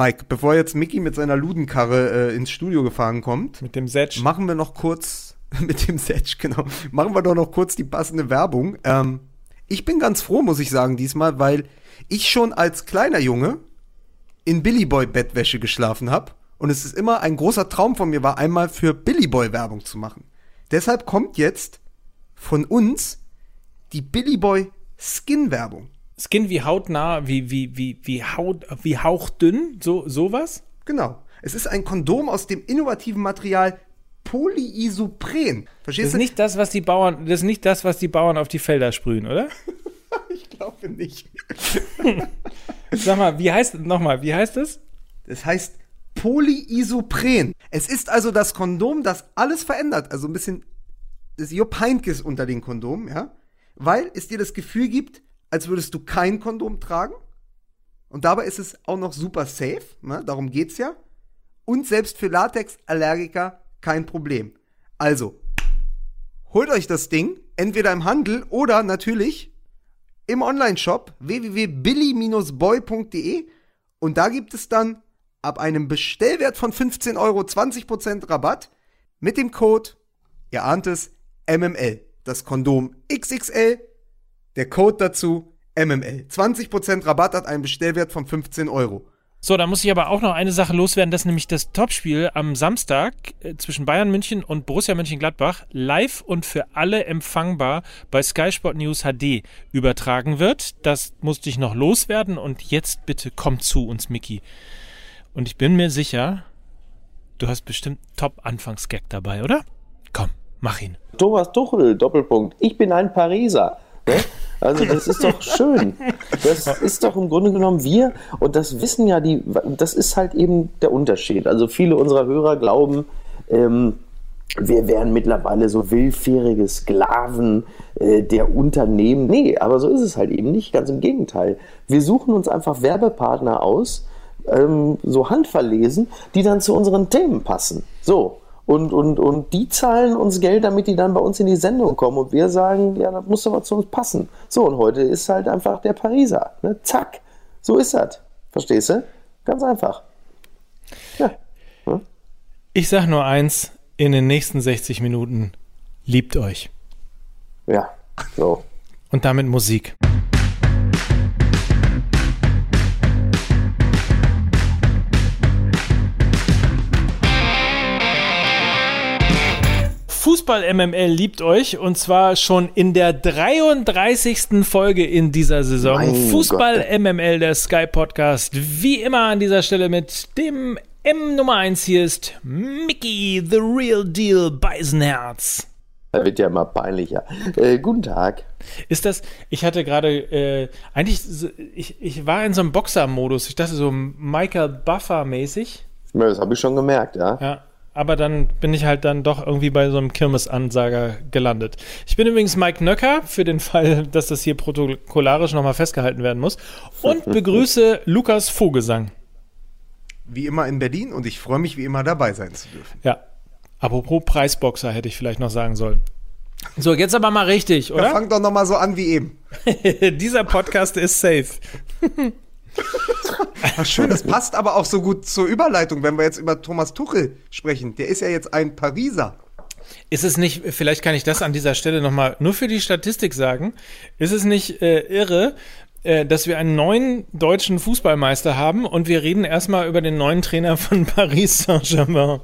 Mike, bevor jetzt Mickey mit seiner Ludenkarre äh, ins Studio gefahren kommt, Mit dem Setsch. machen wir noch kurz mit dem Setch, genau. Machen wir doch noch kurz die passende Werbung. Ähm, ich bin ganz froh, muss ich sagen, diesmal, weil ich schon als kleiner Junge in Billy Boy Bettwäsche geschlafen habe und es ist immer ein großer Traum von mir war, einmal für Billy Boy Werbung zu machen. Deshalb kommt jetzt von uns die Billy Boy Skin Werbung. Skin wie hautnah, wie, wie, wie, wie, Haut, wie hauchdünn, so, sowas? Genau. Es ist ein Kondom aus dem innovativen Material Polyisopren. Das Verstehst ist du? nicht das, was die Bauern, das ist nicht das, was die Bauern auf die Felder sprühen, oder? Ich glaube nicht. Sag mal, wie heißt, nochmal, wie heißt es? Das heißt Polyisopren. Es ist also das Kondom, das alles verändert. Also ein bisschen das Heynckes unter den Kondomen, ja? Weil es dir das Gefühl gibt, als würdest du kein Kondom tragen. Und dabei ist es auch noch super safe, ne? darum geht's ja. Und selbst für Latex-Allergiker kein Problem. Also, holt euch das Ding, entweder im Handel oder natürlich im Online-Shop www.billy-boy.de und da gibt es dann ab einem Bestellwert von 15 Euro 20% Rabatt mit dem Code, ihr ahnt es, MML. Das Kondom XXL, der Code dazu MML. 20% Rabatt hat einen Bestellwert von 15 Euro. So, da muss ich aber auch noch eine Sache loswerden, dass nämlich das Topspiel am Samstag äh, zwischen Bayern München und Borussia Mönchengladbach live und für alle empfangbar bei Sky Sport News HD übertragen wird. Das musste ich noch loswerden und jetzt bitte komm zu uns, Mickey. Und ich bin mir sicher, du hast bestimmt Top-Anfangsgag dabei, oder? Komm, mach ihn. Thomas Tuchel, Doppelpunkt. Ich bin ein Pariser. Ne? Also das ist doch schön. Das ist doch im Grunde genommen wir und das wissen ja die, das ist halt eben der Unterschied. Also viele unserer Hörer glauben, ähm, wir wären mittlerweile so willfährige Sklaven äh, der Unternehmen. Nee, aber so ist es halt eben nicht. Ganz im Gegenteil. Wir suchen uns einfach Werbepartner aus, ähm, so handverlesen, die dann zu unseren Themen passen. So. Und, und, und die zahlen uns Geld, damit die dann bei uns in die Sendung kommen. Und wir sagen, ja, das muss aber zu uns passen. So, und heute ist halt einfach der Pariser. Ne? Zack. So ist das. Verstehst du? Ganz einfach. Ja. Ich sag nur eins, in den nächsten 60 Minuten liebt euch. Ja. So. Und damit Musik. Fußball MML liebt euch und zwar schon in der 33. Folge in dieser Saison. Mein Fußball MML, der Sky Podcast. Wie immer an dieser Stelle mit dem M Nummer 1 hier ist Mickey, the real deal Beisenherz. Da wird ja immer peinlicher. Äh, guten Tag. Ist das, ich hatte gerade, äh, eigentlich, ich, ich war in so einem Boxer-Modus. Ich dachte so Michael Buffer-mäßig. Ja, Das habe ich schon gemerkt, ja. Ja. Aber dann bin ich halt dann doch irgendwie bei so einem Kirmesansager gelandet. Ich bin übrigens Mike Nöcker, für den Fall, dass das hier protokollarisch nochmal festgehalten werden muss. Und begrüße Lukas Vogelsang. Wie immer in Berlin und ich freue mich, wie immer dabei sein zu dürfen. Ja. Apropos Preisboxer hätte ich vielleicht noch sagen sollen. So, jetzt aber mal richtig, Ja, oder? fang doch noch mal so an wie eben. Dieser Podcast ist safe. Schön, das passt aber auch so gut zur Überleitung, wenn wir jetzt über Thomas Tuchel sprechen. Der ist ja jetzt ein Pariser. Ist es nicht, vielleicht kann ich das an dieser Stelle nochmal nur für die Statistik sagen, ist es nicht äh, irre, äh, dass wir einen neuen deutschen Fußballmeister haben und wir reden erstmal über den neuen Trainer von Paris Saint-Germain.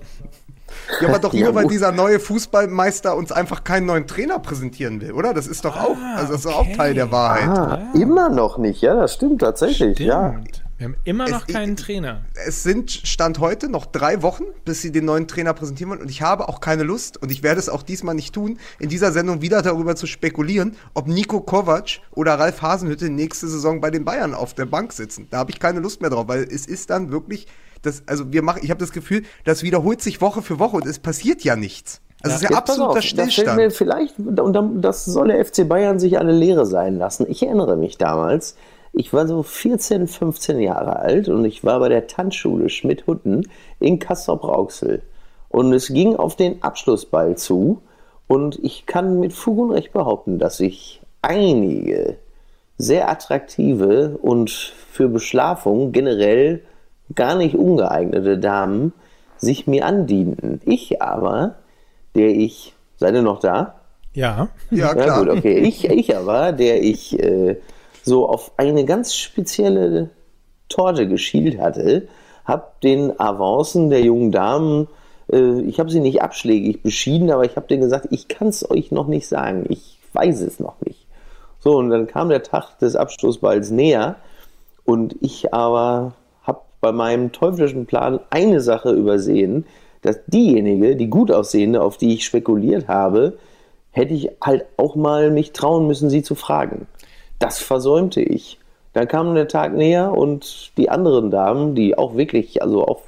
Ja, aber doch Ja, nur, weil wo- dieser neue Fußballmeister uns einfach keinen neuen Trainer präsentieren will, oder? Das ist doch auch, also das ist auch. Teil der Wahrheit. Ah, immer noch nicht, ja, das stimmt tatsächlich, ja. Stimmt. Wir haben immer noch Es- keinen Trainer. Es sind Stand heute noch drei Wochen, bis sie den neuen Trainer präsentieren wollen. Und ich habe auch keine Lust, und ich werde es auch diesmal nicht tun, in dieser Sendung wieder darüber zu spekulieren, ob Nico Kovac oder Ralf Hasenhütte nächste Saison bei den Bayern auf der Bank sitzen. Da habe ich keine Lust mehr drauf, weil es ist dann wirklich, das, also wir machen, ich habe das Gefühl, das wiederholt sich Woche für Woche und es passiert ja nichts. Also es ist ja absoluter auf, Stillstand. mir vielleicht, und dann- das soll der FC Bayern sich eine Lehre sein lassen. Ich erinnere mich damals, ich war so 14, 15 Jahre alt und ich war bei der Tanzschule Schmidt-Hutten in Kassel-Brauxel. Und es ging auf den Abschlussball zu und ich kann mit Fug und Recht behaupten, dass ich einige sehr attraktive und für Beschlafung generell gar nicht ungeeignete Damen sich mir andienten. Ich aber, der ich, seid ihr noch da? Ja. Ja, Ja, klar. gut, okay. Ich, ich aber, der ich äh, so auf eine ganz spezielle Torte geschielt hatte, habe den Avancen der jungen Damen, äh, ich habe sie nicht abschlägig beschieden, aber ich habe denen gesagt, ich kann es euch noch nicht sagen. Ich weiß es noch nicht. So, und dann kam der Tag des Abschlussballs näher und ich aber bei meinem teuflischen Plan eine Sache übersehen, dass diejenige, die gut aussehende, auf die ich spekuliert habe, hätte ich halt auch mal mich trauen müssen, sie zu fragen. Das versäumte ich. Dann kam der Tag näher und die anderen Damen, die auch wirklich, also auf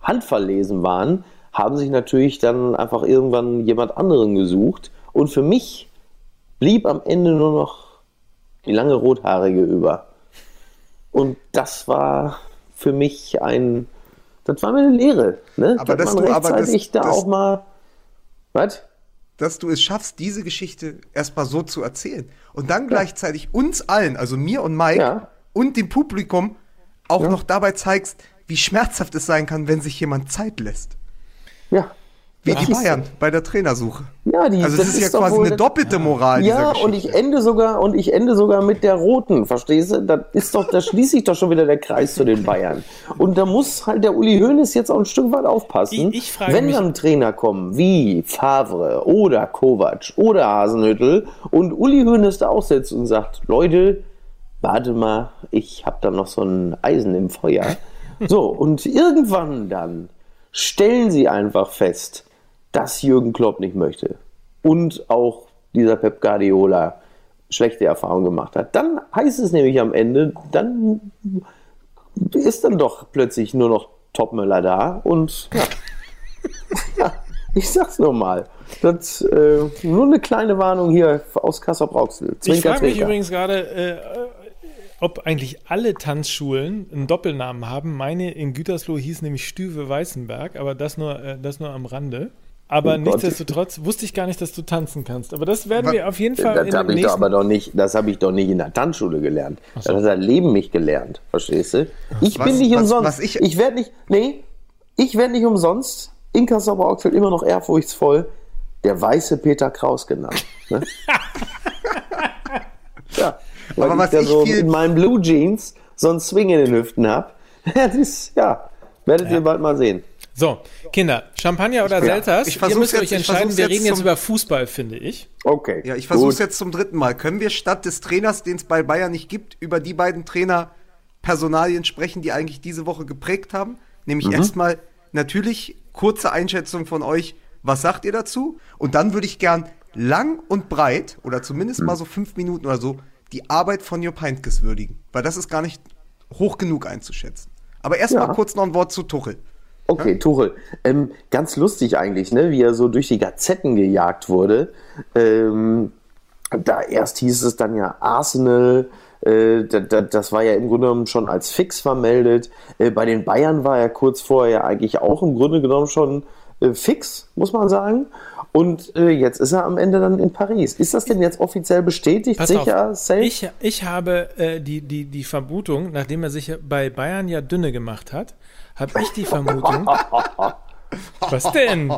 handverlesen waren, haben sich natürlich dann einfach irgendwann jemand anderen gesucht. Und für mich blieb am Ende nur noch die lange Rothaarige über. Und das war für mich ein, das war mir eine Lehre. Ne? Aber dass dass man du- aber das- da das- auch mal, was? dass du es schaffst, diese Geschichte erstmal so zu erzählen. Und dann gleichzeitig uns allen, also mir und Mike Ja. und dem Publikum, auch noch dabei zeigst, wie schmerzhaft es sein kann, wenn sich jemand Zeit lässt. Ja. Wie Das die ist- Bayern bei der Trainersuche. Ja, die, Also das, ist ja doch quasi eine doppelte Moral Ja, und ich ende sogar und ich ende sogar mit der roten, verstehst du? Da ist doch, da schließt sich doch schon wieder der Kreis zu den Bayern. Und da muss halt der Uli Hoeneß jetzt auch ein Stück weit aufpassen. Ich- ich frage wenn mich- dann Trainer kommen wie Favre oder Kovac oder Hasenhüttel und Uli Hoeneß da auch sitzt und sagt, Leute, warte mal, ich habe da noch so ein Eisen im Feuer. So, und irgendwann dann stellen sie einfach fest, dass Jürgen Klopp nicht möchte und auch dieser Pep Guardiola schlechte Erfahrungen gemacht hat. Dann heißt es nämlich am Ende, dann ist dann doch plötzlich nur noch Topmöller da und ja, ja ich sag's nur mal. Das, äh, nur eine kleine Warnung hier aus Kassel-Brauxel. Ich frage mich übrigens gerade, äh, ob eigentlich alle Tanzschulen einen Doppelnamen haben. Meine in Gütersloh hieß nämlich Stüwe Weißenberg, aber das nur, äh, das nur am Rande. Aber Oh nichtsdestotrotz wusste ich gar nicht, dass du tanzen kannst. Aber das werden wir auf jeden Fall Das in habe dem ich doch aber doch nicht, das habe ich doch nicht in der Tanzschule gelernt. Das hat das Leben mich gelernt, verstehst du? Ich Was- bin nicht was- umsonst. was ich- ich werde nicht, nee, ich werde nicht umsonst in Kassel-Brauxel immer noch ehrfurchtsvoll der weiße Peter Kraus genannt. Ne? ja, weil Aber ich was da ich so in meinen Blue Jeans so einen Swing in den Hüften habe. Das ist, ja, werdet ihr bald mal sehen. So, Kinder, Champagner oder Ja, Selters? ich Ihr müsst jetzt- euch entscheiden. Wir reden jetzt über Fußball, finde ich. Okay. Ja, ich versuche es jetzt zum dritten Mal. Können wir statt des Trainers, den es bei Bayern nicht gibt, über die beiden Trainer Personalien sprechen, die eigentlich diese Woche geprägt haben? Nämlich Mhm. erstmal natürlich kurze Einschätzung von euch. Was sagt ihr dazu? Und dann würde ich gern lang und breit oder zumindest Mhm. mal so fünf Minuten oder so die Arbeit von Jupp Heynckes würdigen. Weil das ist gar nicht hoch genug einzuschätzen. Aber erstmal Ja. kurz noch ein Wort zu Tuchel. Okay, Tuchel. Ähm, ganz lustig eigentlich, ne, wie er so durch die Gazetten gejagt wurde. Ähm, da erst hieß es dann ja Arsenal, äh, da, da, das war ja im Grunde genommen schon als fix vermeldet. Äh, bei den Bayern war er kurz vorher eigentlich auch im Grunde genommen schon äh, fix, muss man sagen. Und jetzt ist er am Ende dann in Paris. Ist das denn jetzt offiziell bestätigt? Pass sicher? auf, safe? ich, ich habe die, die, die Vermutung, nachdem er sich bei Bayern ja dünne gemacht hat, habe ich die Vermutung. was denn?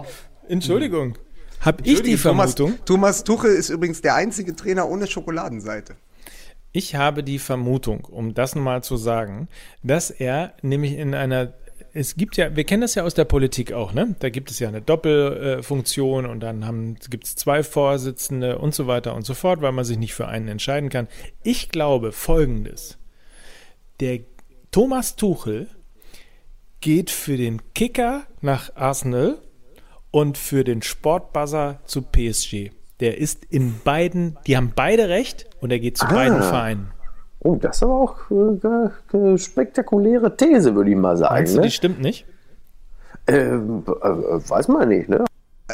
Entschuldigung. Habe ich die Thomas, Vermutung, Thomas Tuchel ist übrigens der einzige Trainer ohne Schokoladenseite. ich habe die Vermutung, um das nochmal zu sagen, dass er nämlich in einer es gibt ja, wir kennen das ja aus der Politik auch, ne? Da gibt es ja eine Doppelfunktion und dann gibt es zwei Vorsitzende und so weiter und so fort, weil man sich nicht für einen entscheiden kann. Ich glaube folgendes. Der Thomas Tuchel geht für den Kicker nach Arsenal und für den Sportbuzzer zu PSG. Der ist in beiden, die haben beide recht und er geht zu beiden Vereinen. Oh, das ist aber auch äh, eine spektakuläre These, würde ich mal sagen. Meinst du, ne? die stimmt nicht? Ähm, äh, weiß man nicht, ne?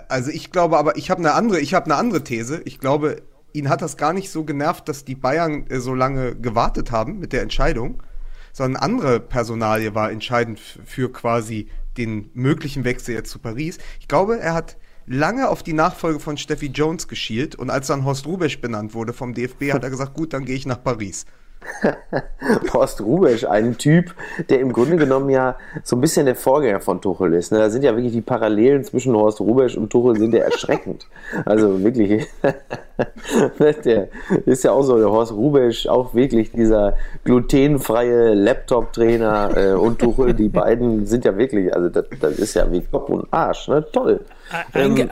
Also ich glaube aber, ich habe eine andere, ich habe eine andere These. Ich glaube, ihn hat das gar nicht so genervt, dass die Bayern äh, so lange gewartet haben mit der Entscheidung, sondern andere Personalie war entscheidend für quasi den möglichen Wechsel jetzt zu Paris. Ich glaube, er hat lange auf die Nachfolge von Steffi Jones geschielt und als dann Horst Rubesch benannt wurde vom DFB, hat er gesagt, gut, dann gehe ich nach Paris. Horst Rubesch, ein Typ, der im Grunde genommen ja so ein bisschen der Vorgänger von Tuchel ist. Ne? Da sind ja wirklich die Parallelen zwischen Horst Rubesch und Tuchel sind ja erschreckend. Also wirklich, der ist ja auch so, der Horst Rubesch, auch wirklich dieser glutenfreie Laptop-Trainer äh, und Tuchel, die beiden sind ja wirklich, also das, das ist ja wie Kopf und Arsch, ne? toll. Eig ähm,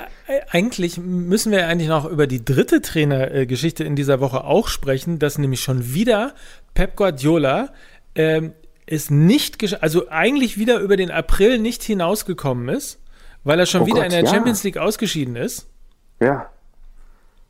eigentlich müssen wir eigentlich noch über die dritte Trainergeschichte in dieser Woche auch sprechen, dass nämlich schon wieder Pep Guardiola ähm, es nicht, also eigentlich wieder über den April nicht hinausgekommen ist, weil er schon oh wieder Gott, in der ja. Champions League ausgeschieden ist. Ja.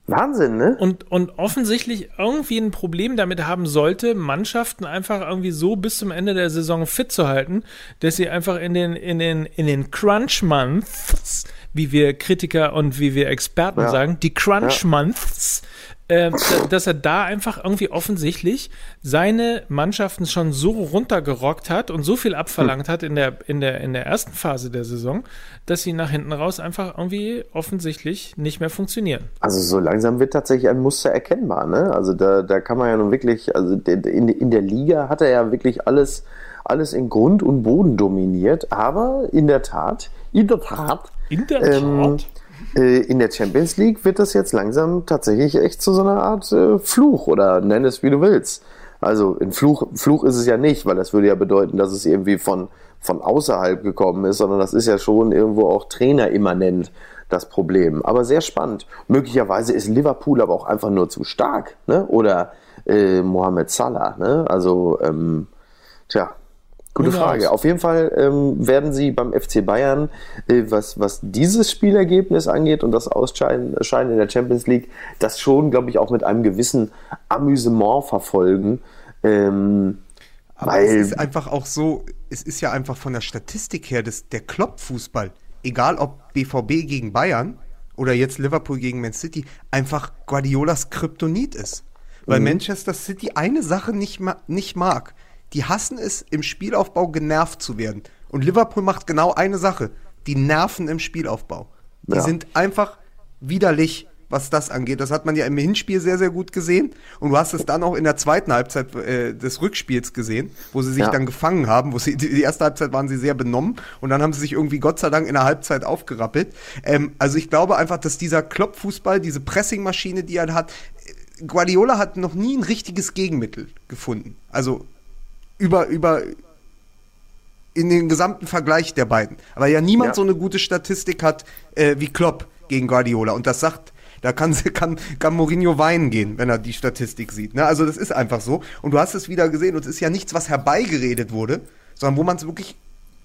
Wahnsinn, ne? Und, und offensichtlich irgendwie ein Problem damit haben sollte, Mannschaften einfach irgendwie so bis zum Ende der Saison fit zu halten, dass sie einfach in den, in den, in den Crunch Months wie wir Kritiker und wie wir Experten ja. sagen, die Crunch. Months, äh, dass er da einfach irgendwie offensichtlich seine Mannschaften schon so runtergerockt hat und so viel abverlangt hm. hat in der, in, der, in der ersten Phase der Saison, dass sie nach hinten raus einfach irgendwie offensichtlich nicht mehr funktionieren. Also so langsam wird tatsächlich ein Muster erkennbar. Ne? Also da, da kann man ja nun wirklich, also in, in der Liga hat er ja wirklich alles, alles in Grund und Boden dominiert, aber in der Tat, in der Tat in der ähm, äh, in der Champions League wird das jetzt langsam tatsächlich echt zu so einer Art äh, Fluch oder nenn es wie du willst. Also ein Fluch, Fluch ist es ja nicht, weil das würde ja bedeuten, dass es irgendwie von, von außerhalb gekommen ist, sondern das ist ja schon irgendwo auch trainerimmanent das Problem. Aber sehr spannend. Möglicherweise ist Liverpool aber auch einfach nur zu stark, ne? Oder äh, Mohamed Salah, ne? Also, ähm, tja, Gute Frage. Auf jeden Fall ähm, werden sie beim FC Bayern, äh, was, was dieses Spielergebnis angeht und das Ausscheiden in der Champions League, das schon, glaube ich, auch mit einem gewissen Amüsement verfolgen. Ähm, Aber weil, es ist einfach auch so, es ist ja einfach von der Statistik her das, der Klopp-Fußball, egal ob BVB gegen Bayern oder jetzt Liverpool gegen Man City, einfach Guardiolas Kryptonit ist. Weil mhm. Manchester City eine Sache nicht, ma nicht mag die hassen es, im Spielaufbau genervt zu werden. Und Liverpool macht genau eine Sache. Die nerven im Spielaufbau. Die ja. sind einfach widerlich, was das angeht. Das hat man ja im Hinspiel sehr, sehr gut gesehen. Und du hast es dann auch in der zweiten Halbzeit äh, des Rückspiels gesehen, wo sie sich ja. dann gefangen haben. Wo sie, die erste Halbzeit waren sie sehr benommen und dann haben sie sich irgendwie Gott sei Dank in der Halbzeit aufgerappelt. Ähm, also ich glaube einfach, dass dieser Kloppfußball, diese Pressingmaschine, die er hat, Guardiola hat noch nie ein richtiges Gegenmittel gefunden. Also über, über in den gesamten Vergleich der beiden. Aber ja niemand ja. so eine gute Statistik hat äh, wie Klopp gegen Guardiola. Und das sagt, da kann, kann, kann Mourinho weinen gehen, wenn er die Statistik sieht. Ne? Also das ist einfach so. Und du hast es wieder gesehen, und es ist ja nichts, was herbeigeredet wurde, sondern wo man es wirklich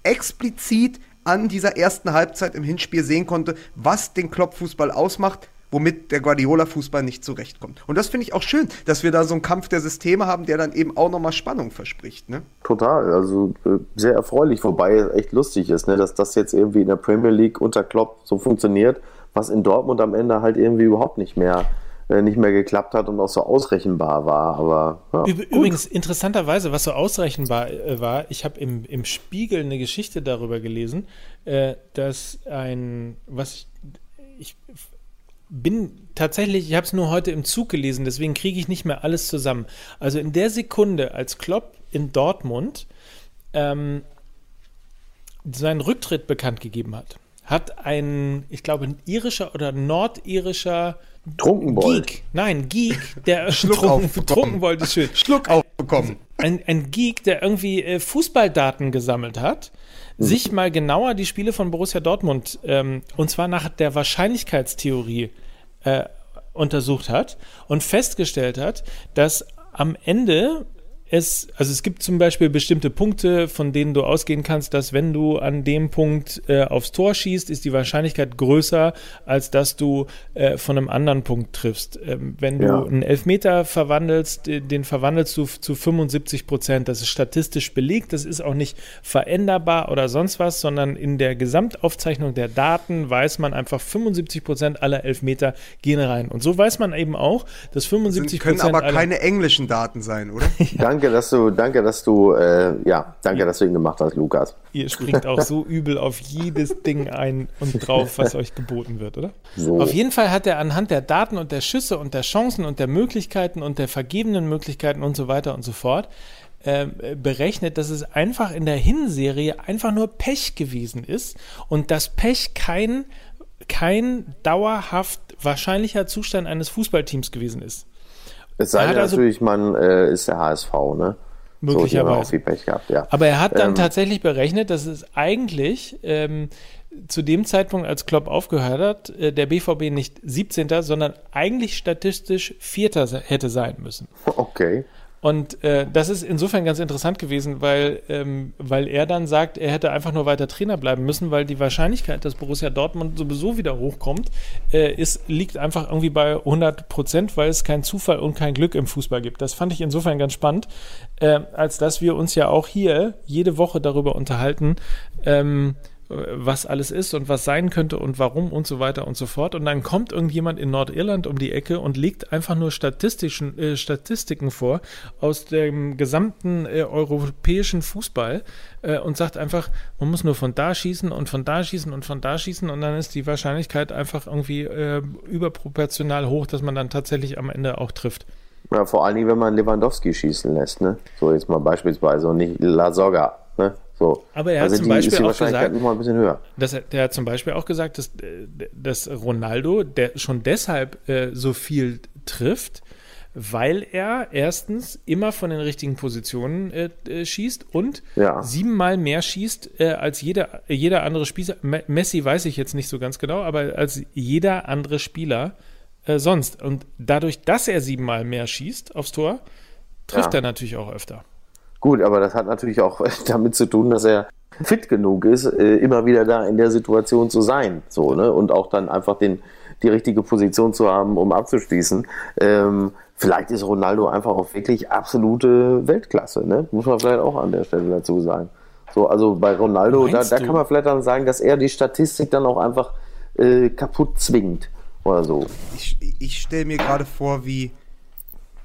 explizit an dieser ersten Halbzeit im Hinspiel sehen konnte, was den Klopp-Fußball ausmacht, womit der Guardiola-Fußball nicht zurechtkommt. Und das finde ich auch schön, dass wir da so einen Kampf der Systeme haben, der dann eben auch nochmal Spannung verspricht. Ne? Total, also äh, sehr erfreulich, wobei es echt lustig ist, ne, dass das jetzt irgendwie in der Premier League unter Klopp so funktioniert, was in Dortmund am Ende halt irgendwie überhaupt nicht mehr äh, nicht mehr geklappt hat und auch so ausrechenbar war. Aber ja, übrigens gut. interessanterweise, was so ausrechenbar äh, war, ich habe im, im Spiegel eine Geschichte darüber gelesen, äh, dass ein was ich, ich bin tatsächlich, ich habe es nur heute im Zug gelesen, deswegen kriege ich nicht mehr alles zusammen. Also in der Sekunde, als Klopp in Dortmund ähm, seinen Rücktritt bekannt gegeben hat, hat ein, ich glaube, ein irischer oder nordirischer Trunkenbold. Geek, nein, Geek, der Schluck trunken, Trunkenbold ist schön. Schluck aufbekommen. Ein, ein Geek, der irgendwie äh, Fußballdaten gesammelt hat Mhm. sich mal genauer die Spiele von Borussia Dortmund ähm, und zwar nach der Wahrscheinlichkeitstheorie äh, untersucht hat und festgestellt hat, dass am Ende es, also es gibt zum Beispiel bestimmte Punkte, von denen du ausgehen kannst, dass wenn du an dem Punkt äh, aufs Tor schießt, ist die Wahrscheinlichkeit größer, als dass du äh, von einem anderen Punkt triffst. Ähm, wenn du ja. einen Elfmeter verwandelst, den verwandelst du zu 75 Prozent. Das ist statistisch belegt, das ist auch nicht veränderbar oder sonst was, sondern in der Gesamtaufzeichnung der Daten weiß man einfach 75 Prozent aller Elfmeter gehen rein. Und so weiß man eben auch, dass 75 Prozent. können aber keine englischen Daten sein, oder? Danke danke, dass du, danke, dass du, äh, ja, danke, dass du ihn gemacht hast, Lukas. Ihr springt auch so übel auf jedes Ding ein und drauf, was euch geboten wird, oder? So. Auf jeden Fall hat er anhand der Daten und der Schüsse und der Chancen und der Möglichkeiten und der vergebenen Möglichkeiten und so weiter und so fort äh, berechnet, dass es einfach in der Hinserie einfach nur Pech gewesen ist und das Pech kein, kein dauerhaft wahrscheinlicher Zustand eines Fußballteams gewesen ist. Es sei denn also- natürlich, man äh, ist der HSV, ne? So, Möglicherweise. viel Pech gehabt, ja. Aber er hat dann Ähm. tatsächlich berechnet, dass es eigentlich ähm, zu dem Zeitpunkt, als Klopp aufgehört hat, äh, der BVB nicht 17., sondern eigentlich statistisch Vierter hätte sein müssen. Okay. Und äh, das ist insofern ganz interessant gewesen, weil, ähm, weil er dann sagt, er hätte einfach nur weiter Trainer bleiben müssen, weil die Wahrscheinlichkeit, dass Borussia Dortmund sowieso wieder hochkommt, äh, ist, liegt einfach irgendwie bei 100 Prozent, weil es keinen Zufall und kein Glück im Fußball gibt. Das fand ich insofern ganz spannend, äh, als dass wir uns ja auch hier jede Woche darüber unterhalten, ähm, was alles ist und was sein könnte und warum und so weiter und so fort. Und dann kommt irgendjemand in Nordirland um die Ecke und legt einfach nur statistischen, äh, Statistiken vor aus dem gesamten äh, europäischen Fußball äh, und sagt einfach, man muss nur von da schießen und von da schießen und von da schießen und dann ist die Wahrscheinlichkeit einfach irgendwie äh, überproportional hoch, dass man dann tatsächlich am Ende auch trifft. Ja, vor allen Dingen, wenn man Lewandowski schießen lässt, ne? So jetzt mal beispielsweise und nicht La Soga, ne? So. Aber er hat also zum Beispiel auch gesagt- noch mal ein bisschen höher. Das, der hat zum Beispiel auch gesagt, dass, dass Ronaldo der schon deshalb äh, so viel trifft, weil er erstens immer von den richtigen Positionen äh, äh, schießt und Ja. siebenmal mehr schießt äh, als jeder, jeder andere Spieler. Me Messi weiß ich jetzt nicht so ganz genau, aber als jeder andere Spieler äh, sonst. Und dadurch, dass er siebenmal mehr schießt aufs Tor, trifft Ja. er natürlich auch öfter. Gut, aber das hat natürlich auch damit zu tun, dass er fit genug ist, äh, immer wieder da in der Situation zu sein. So, ne? Und auch dann einfach den, die richtige Position zu haben, um abzuschließen. Ähm, vielleicht ist Ronaldo einfach auch wirklich absolute Weltklasse, ne? Muss man vielleicht auch an der Stelle dazu sagen. So, also bei Ronaldo, da, da kann man vielleicht dann sagen, dass er die Statistik dann auch einfach äh, kaputt zwingt. Oder so. Ich, ich stelle mir gerade vor, wie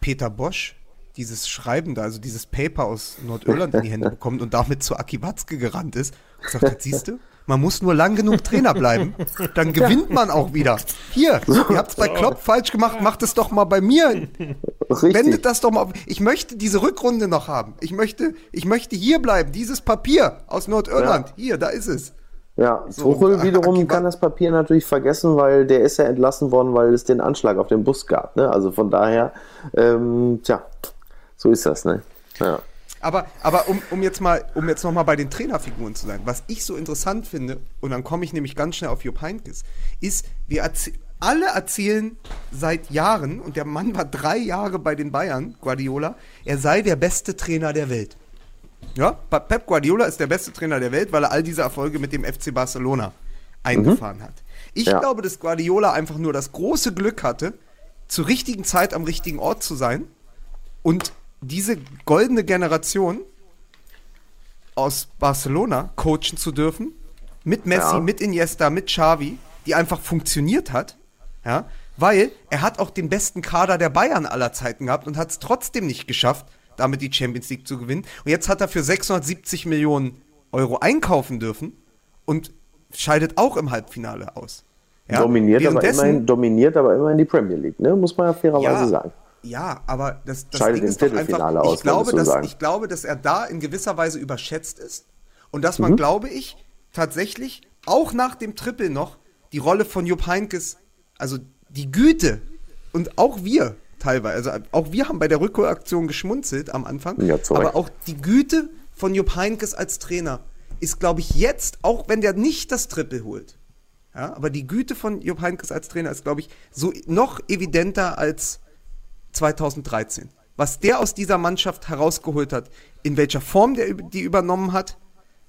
Peter Bosch dieses Schreiben da, also dieses Paper aus Nordirland in die Hände bekommt und damit zu Aki Watzke gerannt ist und gesagt siehst du, man muss nur lang genug Trainer bleiben, dann gewinnt man auch wieder. Hier, ihr habt es bei Klopp falsch gemacht, macht es doch mal bei mir. Richtig. Wendet das doch mal auf. Ich möchte diese Rückrunde noch haben. Ich möchte, ich möchte hier bleiben. Dieses Papier aus Nordirland. Hier, da ist es. Ja, So, Tuchel wiederum Akiba- kann das Papier natürlich vergessen, weil der ist ja entlassen worden, weil es den Anschlag auf den Bus gab. Ne? Also von daher, ähm, tja, so ist das. Ne? Ja. Aber, aber um, um jetzt mal, um jetzt noch mal bei den Trainerfiguren zu sein, was ich so interessant finde, und dann komme ich nämlich ganz schnell auf Jupp Heynckes, ist, wir erzäh- alle erzählen seit Jahren, und der Mann war drei Jahre bei den Bayern, Guardiola, er sei der beste Trainer der Welt. Ja, Pep Guardiola ist der beste Trainer der Welt, weil er all diese Erfolge mit dem FC Barcelona eingefahren hat. Ich Ja. glaube, dass Guardiola einfach nur das große Glück hatte, zur richtigen Zeit am richtigen Ort zu sein und diese goldene Generation aus Barcelona coachen zu dürfen, mit Messi, Ja. mit Iniesta, mit Xavi, die einfach funktioniert hat, ja, weil er hat auch den besten Kader der Bayern aller Zeiten gehabt und hat es trotzdem nicht geschafft, damit die Champions League zu gewinnen. Und jetzt hat er für 670 Millionen Euro einkaufen dürfen und scheidet auch im Halbfinale aus. Ja, dominiert, aber immerhin, dominiert aber immerhin die Premier League, ne? muss man ja fairerweise sagen. Ja, aber das, das Scheidet Ding ist doch einfach, aus, ich glaube, dass, ich glaube, dass er da in gewisser Weise überschätzt ist und dass Mhm. man, glaube ich, tatsächlich auch nach dem Triple noch die Rolle von Jupp Heynckes, also die Güte und auch wir teilweise, also auch wir haben bei der Rückholaktion geschmunzelt am Anfang, Ja, aber auch die Güte von Jupp Heynckes als Trainer ist, glaube ich, jetzt, auch wenn der nicht das Triple holt, ja, aber die Güte von Jupp Heynckes als Trainer ist, glaube ich, so noch evidenter als 2013. Was der aus dieser Mannschaft herausgeholt hat, in welcher Form der die übernommen hat,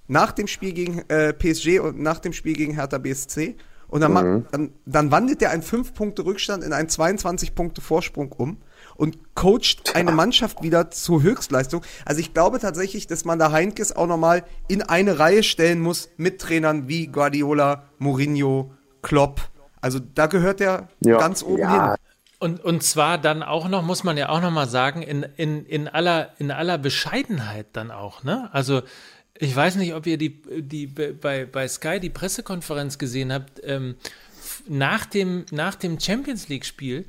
nach dem Spiel gegen äh, PSG und nach dem Spiel gegen Hertha BSC. Und dann, ma- dann, dann wandelt er einen 5-Punkte-Rückstand in einen 22-Punkte-Vorsprung um und coacht eine Mannschaft wieder zur Höchstleistung. Also ich glaube tatsächlich, dass man da Heinkes auch nochmal in eine Reihe stellen muss mit Trainern wie Guardiola, Mourinho, Klopp. Also da gehört er Ja, ganz oben ja. hin. Und, und zwar dann auch noch, muss man ja auch noch mal sagen, in, in, in, aller, in aller Bescheidenheit dann auch. Ne? Also ich weiß nicht, ob ihr die, die bei, bei Sky die Pressekonferenz gesehen habt, ähm, nach, dem, nach dem Champions League-Spiel,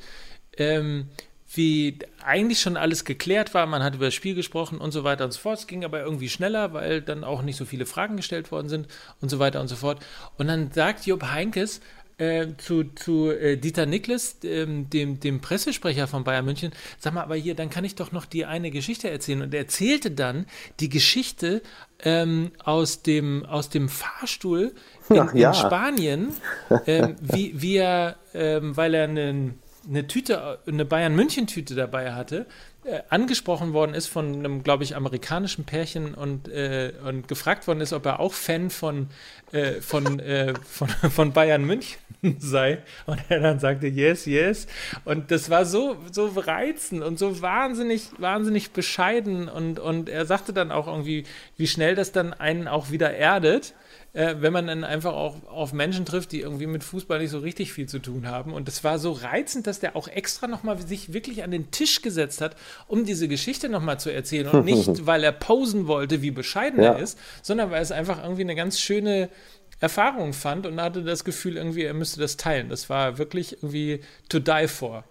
ähm, wie eigentlich schon alles geklärt war, man hat über das Spiel gesprochen und so weiter und so fort. Es ging aber irgendwie schneller, weil dann auch nicht so viele Fragen gestellt worden sind und so weiter und so fort. Und dann sagt Job Heinkes, äh, zu, zu äh, Dieter Niklas, ähm, dem, dem Pressesprecher von Bayern München, sag mal, aber hier, dann kann ich doch noch die eine Geschichte erzählen. Und er erzählte dann die Geschichte ähm, aus, dem, aus dem Fahrstuhl in, Ach, ja. in Spanien, ähm, wie, wie er, ähm, weil er einen eine Tüte, eine Bayern-München-Tüte dabei hatte, angesprochen worden ist von einem, glaube ich, amerikanischen Pärchen und, äh, und gefragt worden ist, ob er auch Fan von, äh, von, äh, von, von Bayern München sei. Und er dann sagte, yes, yes. Und das war so, so reizend und so wahnsinnig, wahnsinnig bescheiden. Und, und er sagte dann auch irgendwie, wie schnell das dann einen auch wieder erdet äh, wenn man dann einfach auch auf Menschen trifft, die irgendwie mit Fußball nicht so richtig viel zu tun haben. Und es war so reizend, dass der auch extra nochmal sich wirklich an den Tisch gesetzt hat, um diese Geschichte nochmal zu erzählen. Und nicht, weil er posen wollte, wie bescheiden ja. er ist, sondern weil es einfach irgendwie eine ganz schöne Erfahrung fand und hatte das Gefühl, irgendwie, er müsste das teilen. Das war wirklich irgendwie to die for.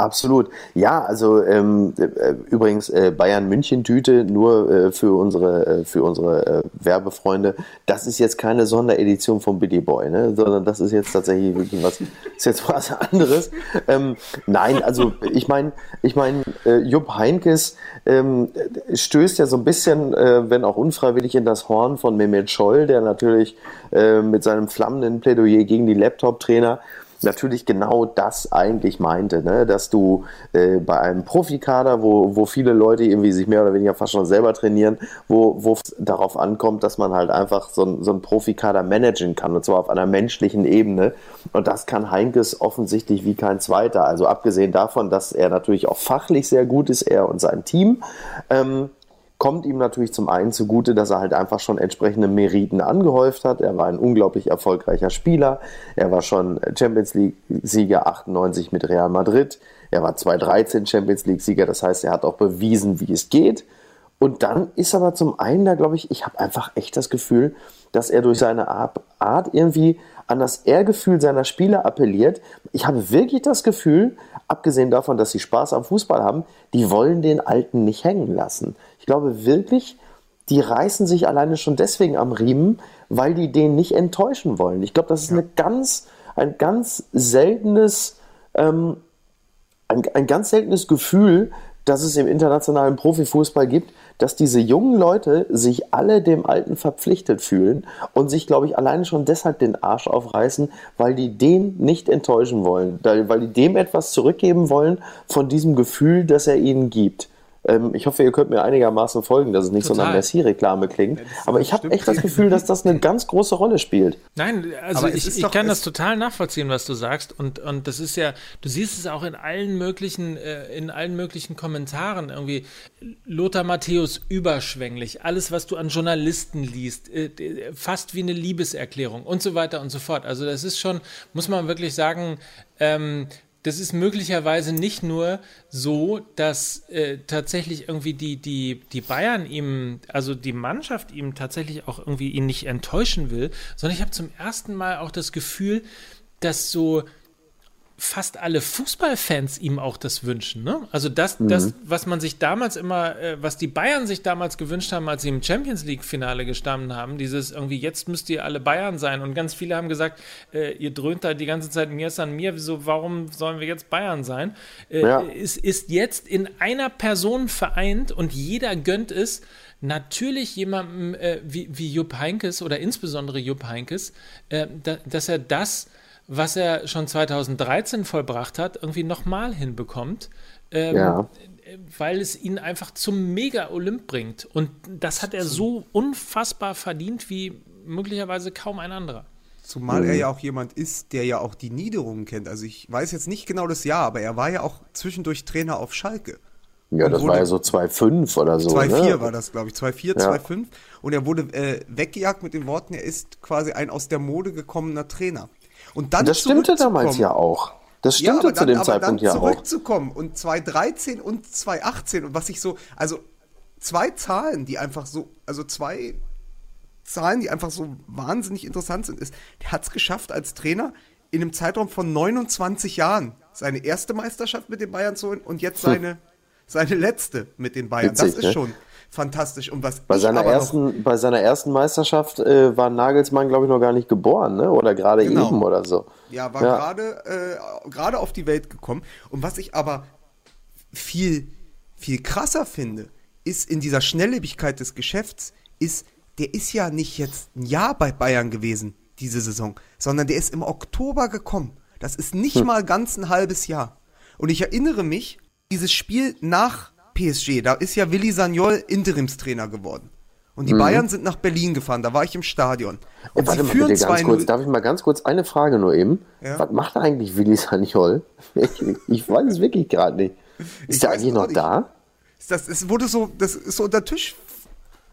Absolut. Ja, also ähm, äh, übrigens äh, Bayern München Tüte nur äh, für unsere äh, für unsere äh, Werbefreunde. Das ist jetzt keine Sonderedition vom Billy Boy, ne? sondern das ist jetzt tatsächlich wirklich was ist jetzt was anderes. Ähm, nein, also ich meine, ich meine, äh, Jupp Heinkes ähm, stößt ja so ein bisschen, äh, wenn auch unfreiwillig, in das Horn von Mehmet Scholl, der natürlich äh, mit seinem flammenden Plädoyer gegen die Laptop-Trainer natürlich genau das eigentlich meinte, ne? dass du äh, bei einem Profikader, wo, wo viele Leute irgendwie sich mehr oder weniger fast schon selber trainieren, wo, wo es darauf ankommt, dass man halt einfach so, ein, so einen Profikader managen kann und zwar auf einer menschlichen Ebene und das kann Heinkes offensichtlich wie kein zweiter, also abgesehen davon, dass er natürlich auch fachlich sehr gut ist, er und sein Team, ähm, kommt ihm natürlich zum einen zugute, dass er halt einfach schon entsprechende Meriten angehäuft hat. Er war ein unglaublich erfolgreicher Spieler. Er war schon Champions League-Sieger 98 mit Real Madrid. Er war 2013 Champions League-Sieger. Das heißt, er hat auch bewiesen, wie es geht. Und dann ist aber zum einen da, glaube ich, ich habe einfach echt das Gefühl, dass er durch seine Art irgendwie an das Ehrgefühl seiner Spieler appelliert. Ich habe wirklich das Gefühl, abgesehen davon, dass sie Spaß am Fußball haben, die wollen den Alten nicht hängen lassen. Ich glaube wirklich, die reißen sich alleine schon deswegen am Riemen, weil die den nicht enttäuschen wollen. Ich glaube, das ist ja. eine ganz, ein ganz seltenes, ähm, ein, ein ganz seltenes Gefühl, das es im internationalen Profifußball gibt, dass diese jungen Leute sich alle dem Alten verpflichtet fühlen und sich, glaube ich, alleine schon deshalb den Arsch aufreißen, weil die den nicht enttäuschen wollen, weil die dem etwas zurückgeben wollen von diesem Gefühl, das er ihnen gibt. Ähm, ich hoffe, ihr könnt mir einigermaßen folgen, dass es nicht Total. so nach Messi-Reklame klingt. Ja, Aber ich habe echt das Gefühl, dass das eine ganz große Rolle spielt. Nein, also ich, ich kann das total nachvollziehen, was du sagst. Und, und das ist ja, du siehst es auch in allen möglichen, äh, in allen möglichen Kommentaren. Irgendwie Lothar Matthäus überschwänglich. Alles, was du an Journalisten liest, äh, fast wie eine Liebeserklärung und so weiter und so fort. Also das ist schon, muss man wirklich sagen, ähm, das ist möglicherweise nicht nur so, dass äh, tatsächlich irgendwie die, die, die Bayern ihm, also die Mannschaft ihm tatsächlich auch irgendwie ihn nicht enttäuschen will, sondern ich habe zum ersten Mal auch das Gefühl, dass so fast alle Fußballfans ihm auch das wünschen. Ne? Also das, mhm. das, was man sich damals immer, äh, was die Bayern sich damals gewünscht haben, als sie im Champions League-Finale gestanden haben, dieses irgendwie, jetzt müsst ihr alle Bayern sein. Und ganz viele haben gesagt, äh, ihr dröhnt da die ganze Zeit, mir ist an mir, wieso, warum sollen wir jetzt Bayern sein? Äh, ja. ist, ist jetzt in einer Person vereint und jeder gönnt es, natürlich jemandem äh, wie, wie Jupp Heinkes oder insbesondere Jupp Heinkes, äh, da, dass er das was er schon 2013 vollbracht hat, irgendwie nochmal hinbekommt. Ähm, ja. Weil es ihn einfach zum Mega-Olymp bringt. Und das hat er so unfassbar verdient wie möglicherweise kaum ein anderer. Zumal er ja auch jemand ist, der ja auch die Niederungen kennt. Also ich weiß jetzt nicht genau das Jahr, aber er war ja auch zwischendurch Trainer auf Schalke. Ja, das war ja so 2,5 oder so. 2,4 ne? war das, glaube ich. 2,4, ja. 2,5. Und er wurde äh, weggejagt mit den Worten, er ist quasi ein aus der Mode gekommener Trainer. Und dann das stimmte damals ja auch. Das stimmte ja, zu dem Zeitpunkt ja auch. zurückzukommen und 2013 und 2018 und was ich so, also zwei Zahlen, die einfach so, also zwei Zahlen, die einfach so wahnsinnig interessant sind, ist, der hat es geschafft als Trainer in einem Zeitraum von 29 Jahren seine erste Meisterschaft mit den Bayern zu holen und jetzt hm. seine, seine letzte mit den Bayern. Witzig, das ist ne? schon fantastisch. Und was bei seiner ersten, bei seiner ersten Meisterschaft äh, war Nagelsmann, glaube ich, noch gar nicht geboren, ne? Oder gerade genau. eben oder so. Ja, war ja. gerade äh, gerade auf die Welt gekommen. Und was ich aber viel viel krasser finde, ist in dieser Schnelllebigkeit des Geschäfts, ist der ist ja nicht jetzt ein Jahr bei Bayern gewesen diese Saison, sondern der ist im Oktober gekommen. Das ist nicht hm. mal ganz ein halbes Jahr. Und ich erinnere mich, dieses Spiel nach PSG, da ist ja Willi Sagnol Interimstrainer geworden. Und die mhm. Bayern sind nach Berlin gefahren, da war ich im Stadion. Und ja, warte mal bitte ganz kurz, darf ich mal ganz kurz eine Frage nur eben? Ja? Was macht eigentlich Willi Sagnol? Ich, ich weiß es wirklich gerade nicht. Ist ich der eigentlich noch nicht. da? Das, es wurde so, das ist so unter Tisch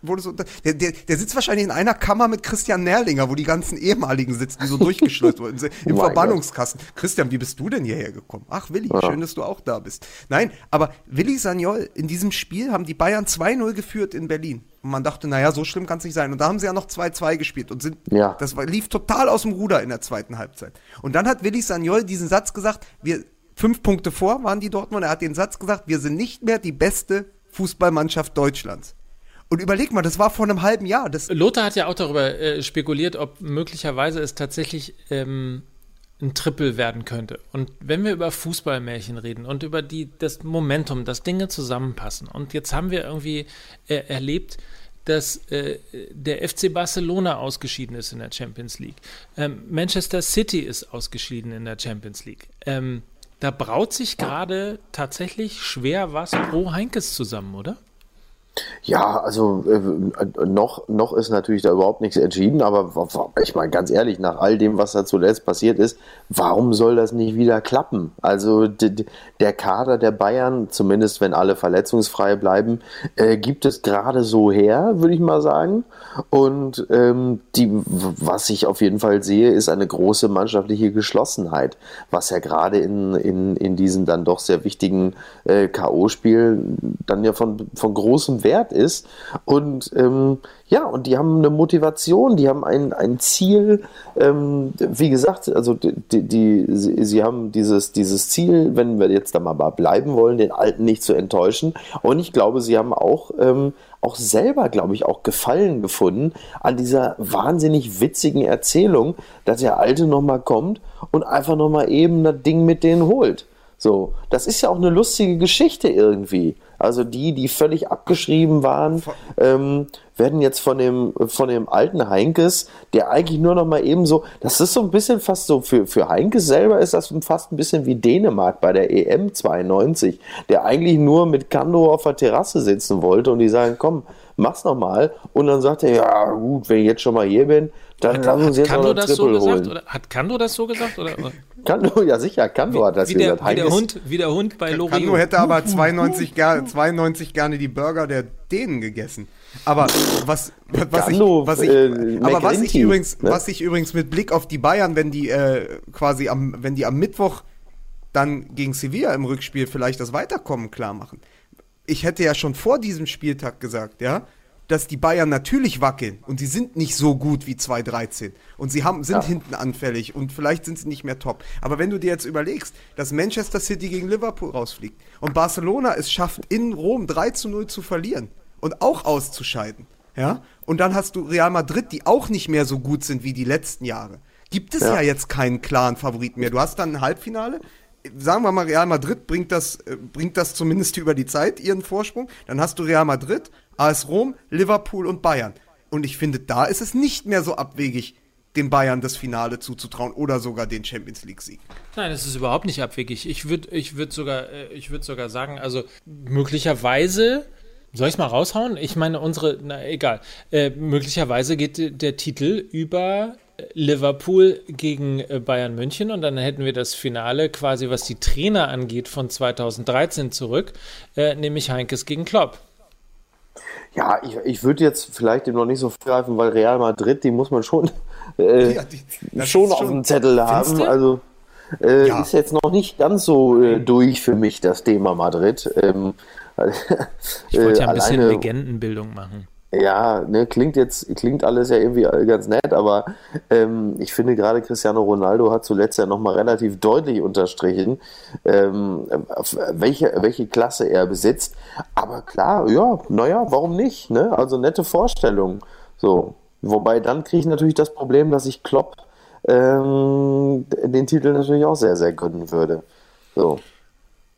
wurde so, der, der, der sitzt wahrscheinlich in einer Kammer mit Christian Nerlinger, wo die ganzen ehemaligen sitzen, die so durchgeschleust wurden, im oh Verbannungskasten. Gott. Christian, wie bist du denn hierher gekommen? Ach, Willi, ja. schön, dass du auch da bist. Nein, aber Willi Sagnol, in diesem Spiel haben die Bayern 2-0 geführt in Berlin. Und man dachte, naja, so schlimm kann es nicht sein. Und da haben sie ja noch 2-2 gespielt und sind, ja. das lief total aus dem Ruder in der zweiten Halbzeit. Und dann hat Willi Sagnol diesen Satz gesagt, wir, fünf Punkte vor waren die Dortmund, er hat den Satz gesagt, wir sind nicht mehr die beste Fußballmannschaft Deutschlands. Und überleg mal, das war vor einem halben Jahr. Das Lothar hat ja auch darüber äh, spekuliert, ob möglicherweise es tatsächlich ähm, ein Triple werden könnte. Und wenn wir über Fußballmärchen reden und über die, das Momentum, dass Dinge zusammenpassen. Und jetzt haben wir irgendwie äh, erlebt, dass äh, der FC Barcelona ausgeschieden ist in der Champions League. Ähm, Manchester City ist ausgeschieden in der Champions League. Ähm, da braut sich gerade tatsächlich schwer was pro Heinkes zusammen, oder? Ja, also äh, noch, noch ist natürlich da überhaupt nichts entschieden, aber ich meine ganz ehrlich, nach all dem, was da zuletzt passiert ist, warum soll das nicht wieder klappen? Also der Kader der Bayern, zumindest wenn alle verletzungsfrei bleiben, äh, gibt es gerade so her, würde ich mal sagen. Und ähm, die, was ich auf jeden Fall sehe, ist eine große mannschaftliche Geschlossenheit, was ja gerade in, in, in diesen dann doch sehr wichtigen äh, K.O.-Spielen dann ja von, von großem Wert ist. Und ähm, ja, und die haben eine Motivation, die haben ein, ein Ziel. Ähm, wie gesagt, also die, die, sie, sie haben dieses, dieses Ziel, wenn wir jetzt da mal bleiben wollen, den Alten nicht zu enttäuschen. Und ich glaube, sie haben auch, ähm, auch selber, glaube ich, auch Gefallen gefunden an dieser wahnsinnig witzigen Erzählung, dass der Alte nochmal kommt und einfach nochmal eben das Ding mit denen holt. So, das ist ja auch eine lustige Geschichte irgendwie. Also die, die völlig abgeschrieben waren, ähm, werden jetzt von dem, von dem alten Heinkes, der eigentlich nur noch mal eben so, das ist so ein bisschen fast so, für, für Heinkes selber ist das fast ein bisschen wie Dänemark bei der EM 92, der eigentlich nur mit Kando auf der Terrasse sitzen wollte und die sagen, komm, mach's noch mal. Und dann sagt er, ja gut, wenn ich jetzt schon mal hier bin, dann lass uns jetzt noch das Triple so holen. Oder hat Kando das so gesagt? Oder? Kando, ja sicher, Kando wie, hat das wie der, gesagt. Wie der, Hund, wie der Hund bei Loriot. Kando hätte aber 92, ger 92 gerne die Burger der Dänen gegessen. Aber was, was, Kando, ich, was ich, äh, aber was ich übrigens, ne? was ich übrigens mit Blick auf die Bayern, wenn die äh, quasi am, wenn die am Mittwoch dann gegen Sevilla im Rückspiel vielleicht das Weiterkommen klar machen. Ich hätte ja schon vor diesem Spieltag gesagt, ja, dass die Bayern natürlich wackeln und sie sind nicht so gut wie 2013 und sie haben, sind ja. hinten anfällig und vielleicht sind sie nicht mehr top. Aber wenn du dir jetzt überlegst, dass Manchester City gegen Liverpool rausfliegt und Barcelona es schafft, in Rom 3 zu 0 zu verlieren und auch auszuscheiden, ja, und dann hast du Real Madrid, die auch nicht mehr so gut sind wie die letzten Jahre. Gibt es ja, ja jetzt keinen klaren Favoriten mehr. Du hast dann ein Halbfinale, sagen wir mal, Real Madrid bringt das, äh, bringt das zumindest über die Zeit, ihren Vorsprung. Dann hast du Real Madrid AS Rom, Liverpool und Bayern. Und ich finde, da ist es nicht mehr so abwegig, den Bayern das Finale zuzutrauen oder sogar den Champions League-Sieg. Nein, das ist überhaupt nicht abwegig. Ich würde ich würd sogar, äh, würd sogar sagen, also möglicherweise. Soll ich es mal raushauen? Ich meine, unsere, na egal. Äh, möglicherweise geht der Titel über Liverpool gegen äh, Bayern München und dann hätten wir das Finale quasi, was die Trainer angeht, von 2013 zurück, äh, nämlich Heinkes gegen Klopp. Ja, ich, ich würde jetzt vielleicht dem noch nicht so greifen, weil Real Madrid, die muss man schon, äh, ja, die, schon auf dem Zettel haben. Also, Äh, Ja. Ist jetzt noch nicht ganz so äh, durch für mich, das Thema Madrid. Ähm, Ich wollte ja ein äh, bisschen alleine- Legendenbildung machen. Ja, ne, klingt jetzt, klingt alles ja irgendwie ganz nett, aber ähm, ich finde gerade Cristiano Ronaldo hat zuletzt ja nochmal relativ deutlich unterstrichen, ähm, welche, welche Klasse er besitzt. Aber klar, ja, naja, warum nicht? Ne? Also nette Vorstellung. So. Wobei dann kriege ich natürlich das Problem, dass ich Klopp ähm, den Titel natürlich auch sehr, sehr gönnen würde. So.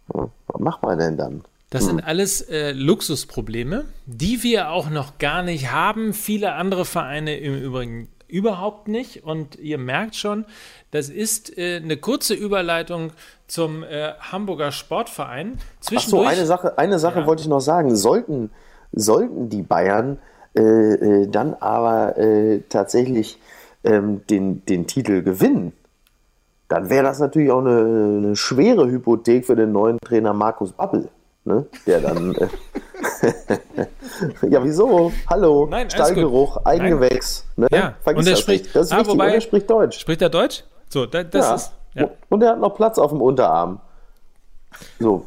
Was macht man denn dann? Das sind alles äh, Luxusprobleme, die wir auch noch gar nicht haben. Viele andere Vereine im Übrigen überhaupt nicht. Und ihr merkt schon, das ist äh, eine kurze Überleitung zum äh, Hamburger Sportverein. Ach so, eine Sache, eine Sache Ja. wollte ich noch sagen. Sollten, sollten die Bayern äh, äh, dann aber äh, tatsächlich ähm, den, den Titel gewinnen, dann wäre das natürlich auch eine, eine schwere Hypothek für den neuen Trainer Markus Babbel. Ne? Der dann. Äh, ja, wieso? Hallo, Nein, Stallgeruch. Eigengewächs. Ne? Ja, Vergiss und er das spricht- nicht. Das ist ah, wichtig, wobei- und er spricht Deutsch. spricht er Deutsch? So, da, das ja. ist. Ja. Und er hat noch Platz auf dem Unterarm. So,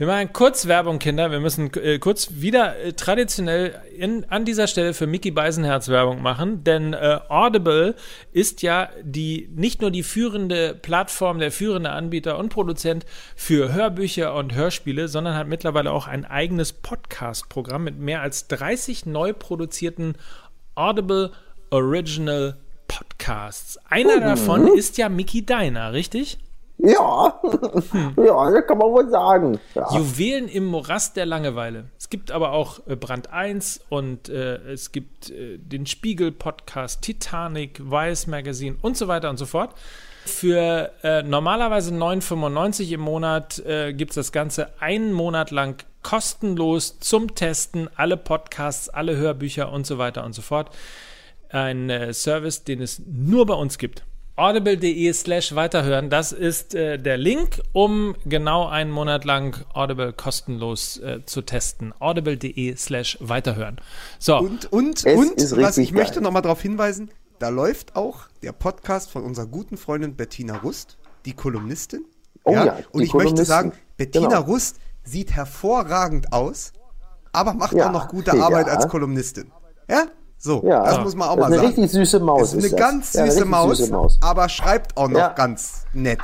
Wir machen kurz Werbung, Kinder. Wir müssen äh, kurz wieder äh, traditionell in, an dieser Stelle für Mickey Beisenherz Werbung machen, denn äh, Audible ist ja die nicht nur die führende Plattform, der führende Anbieter und Produzent für Hörbücher und Hörspiele, sondern hat mittlerweile auch ein eigenes Podcast-Programm mit mehr als 30 neu produzierten Audible Original Podcasts. Einer davon ist ja Mickey Deiner, richtig? Ja, ja, das kann man wohl sagen. Ja. Juwelen im Morast der Langeweile. Es gibt aber auch äh, Brand 1 und äh, es gibt äh, den Spiegel-Podcast, Titanic, Vice Magazine und so weiter und so fort. Für äh, normalerweise 9,95 im Monat äh, gibt es das Ganze einen Monat lang kostenlos zum Testen. Alle Podcasts, alle Hörbücher und so weiter und so fort. Ein äh, Service, den es nur bei uns gibt. Audible.de slash weiterhören, das ist äh, der Link, um genau einen Monat lang Audible kostenlos äh, zu testen. Audible.de slash weiterhören. So, Und, und, Es und, was ich möchte geil. nochmal darauf hinweisen, da läuft auch der Podcast von unserer guten Freundin Bettina Rust, die Kolumnistin. Oh ja, und die ich möchte sagen, Bettina Genau. Rust sieht hervorragend aus, aber macht Ja, auch noch gute ja. Arbeit als Kolumnistin. Ja? So, Ja. das muss man auch Das mal ist eine sagen. richtig süße Maus. Das ist eine ist das. ganz Ja, eine süße, richtig Maus, süße Maus. aber schreibt auch noch Ja. ganz nett.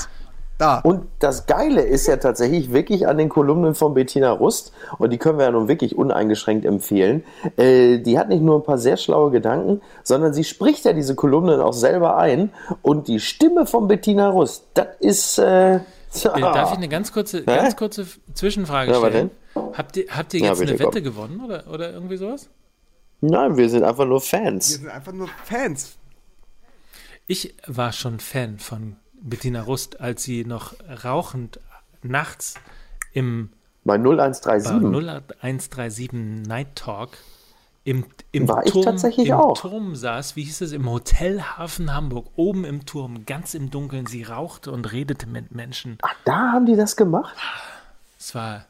Da. Und das Geile ist ja tatsächlich wirklich an den Kolumnen von Bettina Rust, und die können wir ja nun wirklich uneingeschränkt empfehlen. Äh, die hat nicht nur ein paar sehr schlaue Gedanken, sondern sie spricht ja diese Kolumnen auch selber ein. Und die Stimme von Bettina Rust, das ist. Äh, äh, darf ich eine ganz kurze, ganz kurze Zwischenfrage Ja, stellen? Habt ihr, habt ihr Ja, jetzt bitte, eine Wette komm. gewonnen oder, oder irgendwie sowas? Nein, wir sind einfach nur Wir Fans. sind einfach nur Fans. Ich war schon Fan von Bettina Rust, als sie noch rauchend nachts im Bei bei 0137. 0137 Night Talk im, im, War ich Turm, tatsächlich im auch. Turm saß, wie hieß es, im Hotel Hafen Hamburg, oben im Turm, ganz im Dunkeln. Sie rauchte und redete mit Menschen. Ach, da haben die das gemacht? Es war,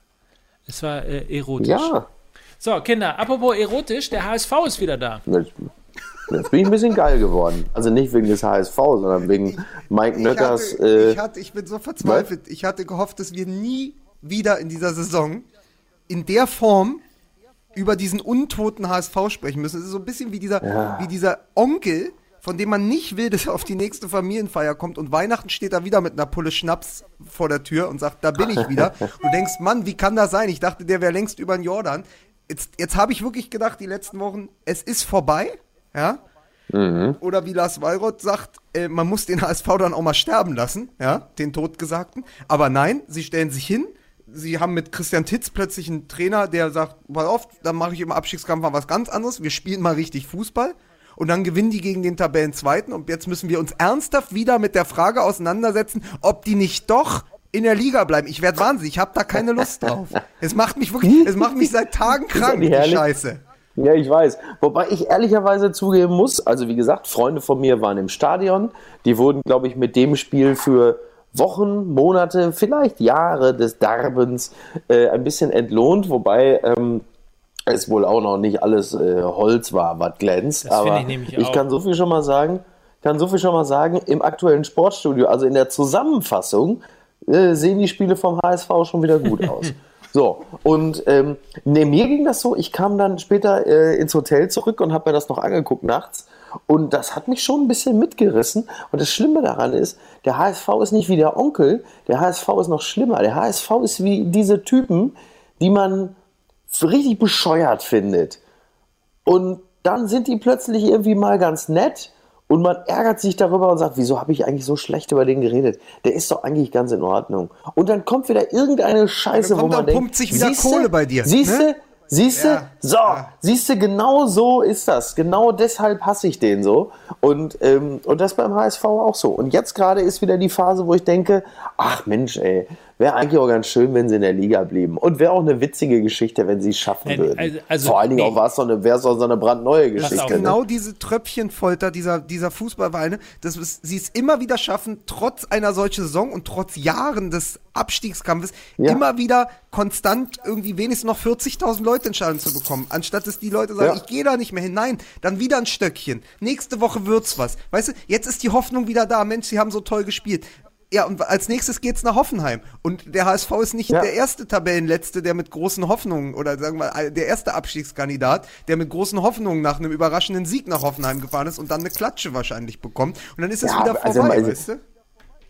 es war äh, erotisch. Ja. So, Kinder, apropos erotisch, der HSV ist wieder da. Jetzt, bin ich ein bisschen geil geworden. Also nicht wegen des HSV, sondern wegen Mike Ich, Nöckers. hatte, Äh, ich, hatte, ich bin so verzweifelt. Ich hatte gehofft, dass wir nie wieder in dieser Saison in der Form über diesen untoten HSV sprechen müssen. Es ist so ein bisschen wie dieser, wie dieser Onkel, von dem man nicht will, dass er auf die nächste Familienfeier kommt und Weihnachten steht er wieder mit einer Pulle Schnaps vor der Tür und sagt, da bin ich wieder. Du denkst, Mann, wie kann das sein? Ich dachte, der wäre längst über den Jordan. Jetzt, jetzt habe ich wirklich gedacht, die letzten Wochen, es ist vorbei, ja. Oder wie Lars Wallroth sagt, äh, man muss den HSV dann auch mal sterben lassen, ja, den Totgesagten. Aber nein, sie stellen sich hin. Sie haben mit Christian Titz plötzlich einen Trainer, der sagt, pass auf, dann mache ich im Abstiegskampf mal was ganz anderes. Wir spielen mal richtig Fußball. Und dann gewinnen die gegen den Tabellenzweiten. Und jetzt müssen wir uns ernsthaft wieder mit der Frage auseinandersetzen, ob die nicht doch in der Liga bleiben. Ich werde wahnsinnig, ich habe da keine Lust drauf. Es macht mich wirklich, es macht mich seit Tagen krank, die? Scheiße. Ja, ich weiß. Wobei ich ehrlicherweise zugeben muss, also wie gesagt, Freunde von mir waren im Stadion. Die wurden, glaube ich, mit dem Spiel für Wochen, Monate, vielleicht Jahre des Darbens äh, ein bisschen entlohnt, wobei ähm, es wohl auch noch nicht alles äh, Holz war, was glänzt. Das Aber ich nämlich ich kann so viel schon mal sagen, kann so viel schon mal sagen, im aktuellen Sportstudio, also in der Zusammenfassung, äh, sehen die Spiele vom HSV schon wieder gut aus. So, und ähm, nee, mir ging das so, ich kam dann später äh, ins Hotel zurück und habe mir das noch angeguckt nachts. Und das hat mich schon ein bisschen mitgerissen. Und das Schlimme daran ist, der HSV ist nicht wie der Onkel, der HSV ist noch schlimmer. Der HSV ist wie diese Typen, die man richtig bescheuert findet. Und dann sind die plötzlich irgendwie mal ganz nett und man ärgert sich darüber und sagt, wieso habe ich eigentlich so schlecht über den geredet? Der ist doch eigentlich ganz in Ordnung. Und dann kommt wieder irgendeine Scheiße, wo man denkt, pumpt sich wieder siehste, Kohle bei dir. Siehste, ne? Siehste, ja, so, ja. siehste, genau so ist das. Genau deshalb hasse ich den so. Und, ähm, und das beim HSV auch so. Und jetzt gerade ist wieder die Phase, wo ich denke, ach Mensch, ey, Wäre eigentlich auch ganz schön, wenn sie in der Liga blieben. Und wäre auch eine witzige Geschichte, wenn sie es schaffen würden. Also, also, Vor allen Dingen nee. auch so wäre es auch so eine brandneue Geschichte. Das ist genau ne? diese Tröpfchenfolter dieser, dieser Fußballvereine, dass sie es immer wieder schaffen, trotz einer solchen Saison und trotz Jahren des Abstiegskampfes, ja. immer wieder konstant irgendwie wenigstens noch 40.000 Leute entscheiden zu bekommen. Anstatt dass die Leute sagen, ja. ich gehe da nicht mehr hin. Nein, dann wieder ein Stöckchen. Nächste Woche wird's was. Weißt du, jetzt ist die Hoffnung wieder da. Mensch, sie haben so toll gespielt. Ja, und als nächstes geht's nach Hoffenheim. Und der HSV ist nicht ja. der erste Tabellenletzte, der mit großen Hoffnungen, oder sagen wir, der erste Abstiegskandidat, der mit großen Hoffnungen nach einem überraschenden Sieg nach Hoffenheim gefahren ist und dann eine Klatsche wahrscheinlich bekommt. Und dann ist es ja, wieder also vorbei, also, weißt du?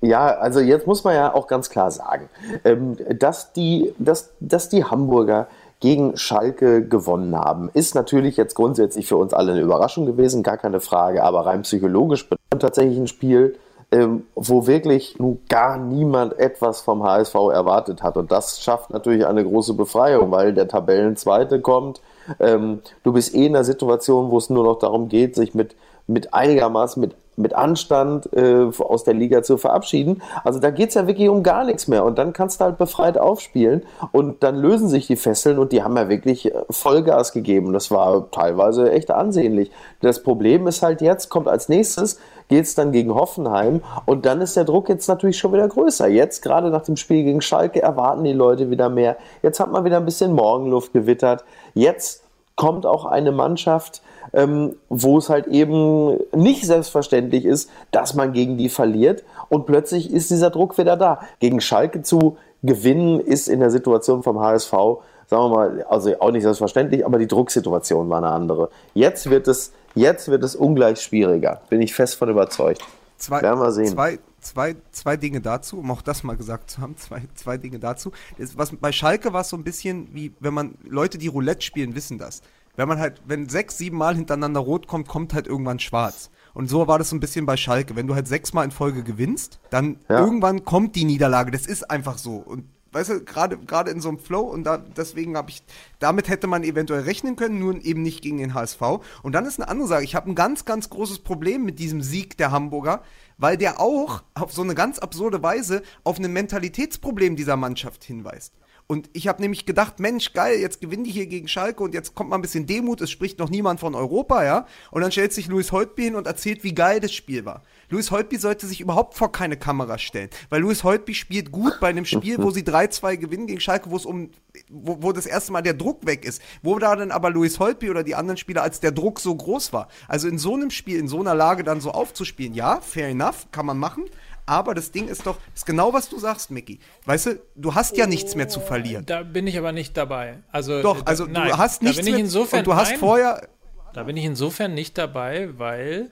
Ja, also jetzt muss man ja auch ganz klar sagen, ähm, dass, die, dass, dass die Hamburger gegen Schalke gewonnen haben, ist natürlich jetzt grundsätzlich für uns alle eine Überraschung gewesen, gar keine Frage, aber rein psychologisch tatsächlich ein Spiel, ähm, wo wirklich nun gar niemand etwas vom HSV erwartet hat. Und das schafft natürlich eine große Befreiung, weil der Tabellenzweite kommt. Ähm, du bist eh in einer Situation, wo es nur noch darum geht, sich mit, mit einigermaßen mit mit Anstand äh, aus der Liga zu verabschieden. Also da geht's ja wirklich um gar nichts mehr. Und dann kannst du halt befreit aufspielen und dann lösen sich die Fesseln und die haben ja wirklich äh, Vollgas gegeben. Das war teilweise echt ansehnlich. Das Problem ist halt jetzt, kommt als nächstes, geht's dann gegen Hoffenheim und dann ist der Druck jetzt natürlich schon wieder größer. Jetzt, gerade nach dem Spiel gegen Schalke, erwarten die Leute wieder mehr. Jetzt hat man wieder ein bisschen Morgenluft gewittert. Jetzt kommt auch eine Mannschaft, ähm, wo es halt eben nicht selbstverständlich ist, dass man gegen die verliert und plötzlich ist dieser Druck wieder da. Gegen Schalke zu gewinnen ist in der Situation vom HSV, sagen wir mal, also auch nicht selbstverständlich, aber die Drucksituation war eine andere. Jetzt wird es, jetzt wird es ungleich schwieriger, bin ich fest von überzeugt. Zwei, Werden wir sehen. Zwei, zwei, zwei Dinge dazu, um auch das mal gesagt zu haben, zwei, zwei Dinge dazu. Das, was, bei Schalke war es so ein bisschen wie, wenn man, Leute, die Roulette spielen, wissen das wenn man halt, wenn sechs, sieben Mal hintereinander rot kommt, kommt halt irgendwann schwarz. Und so war das so ein bisschen bei Schalke. Wenn du halt sechsmal in Folge gewinnst, dann ja. irgendwann kommt die Niederlage. Das ist einfach so. Und weißt du, gerade gerade in so einem Flow und da, deswegen habe ich, damit hätte man eventuell rechnen können, nur eben nicht gegen den HSV. Und dann ist eine andere Sache. Ich habe ein ganz, ganz großes Problem mit diesem Sieg der Hamburger, weil der auch auf so eine ganz absurde Weise auf ein Mentalitätsproblem dieser Mannschaft hinweist. Und ich habe nämlich gedacht, Mensch, geil, jetzt gewinnen die hier gegen Schalke und jetzt kommt mal ein bisschen Demut, es spricht noch niemand von Europa, ja. Und dann stellt sich Louis Holtby hin und erzählt, wie geil das Spiel war. Louis Holtby sollte sich überhaupt vor keine Kamera stellen, weil Louis Holtby spielt gut bei einem Spiel, wo sie 3-2 gewinnen gegen Schalke, wo es um, wo, wo das erste Mal der Druck weg ist. Wo da dann aber Louis Holtby oder die anderen Spieler, als der Druck so groß war. Also in so einem Spiel, in so einer Lage dann so aufzuspielen, ja, fair enough, kann man machen. Aber das Ding ist doch, ist genau was du sagst, Mickey. Weißt du, du hast ja nichts mehr zu verlieren. Da bin ich aber nicht dabei. Also, doch, also da, du hast nichts mehr. Insofern, und du hast nein, vorher. Da bin ich insofern nicht dabei, weil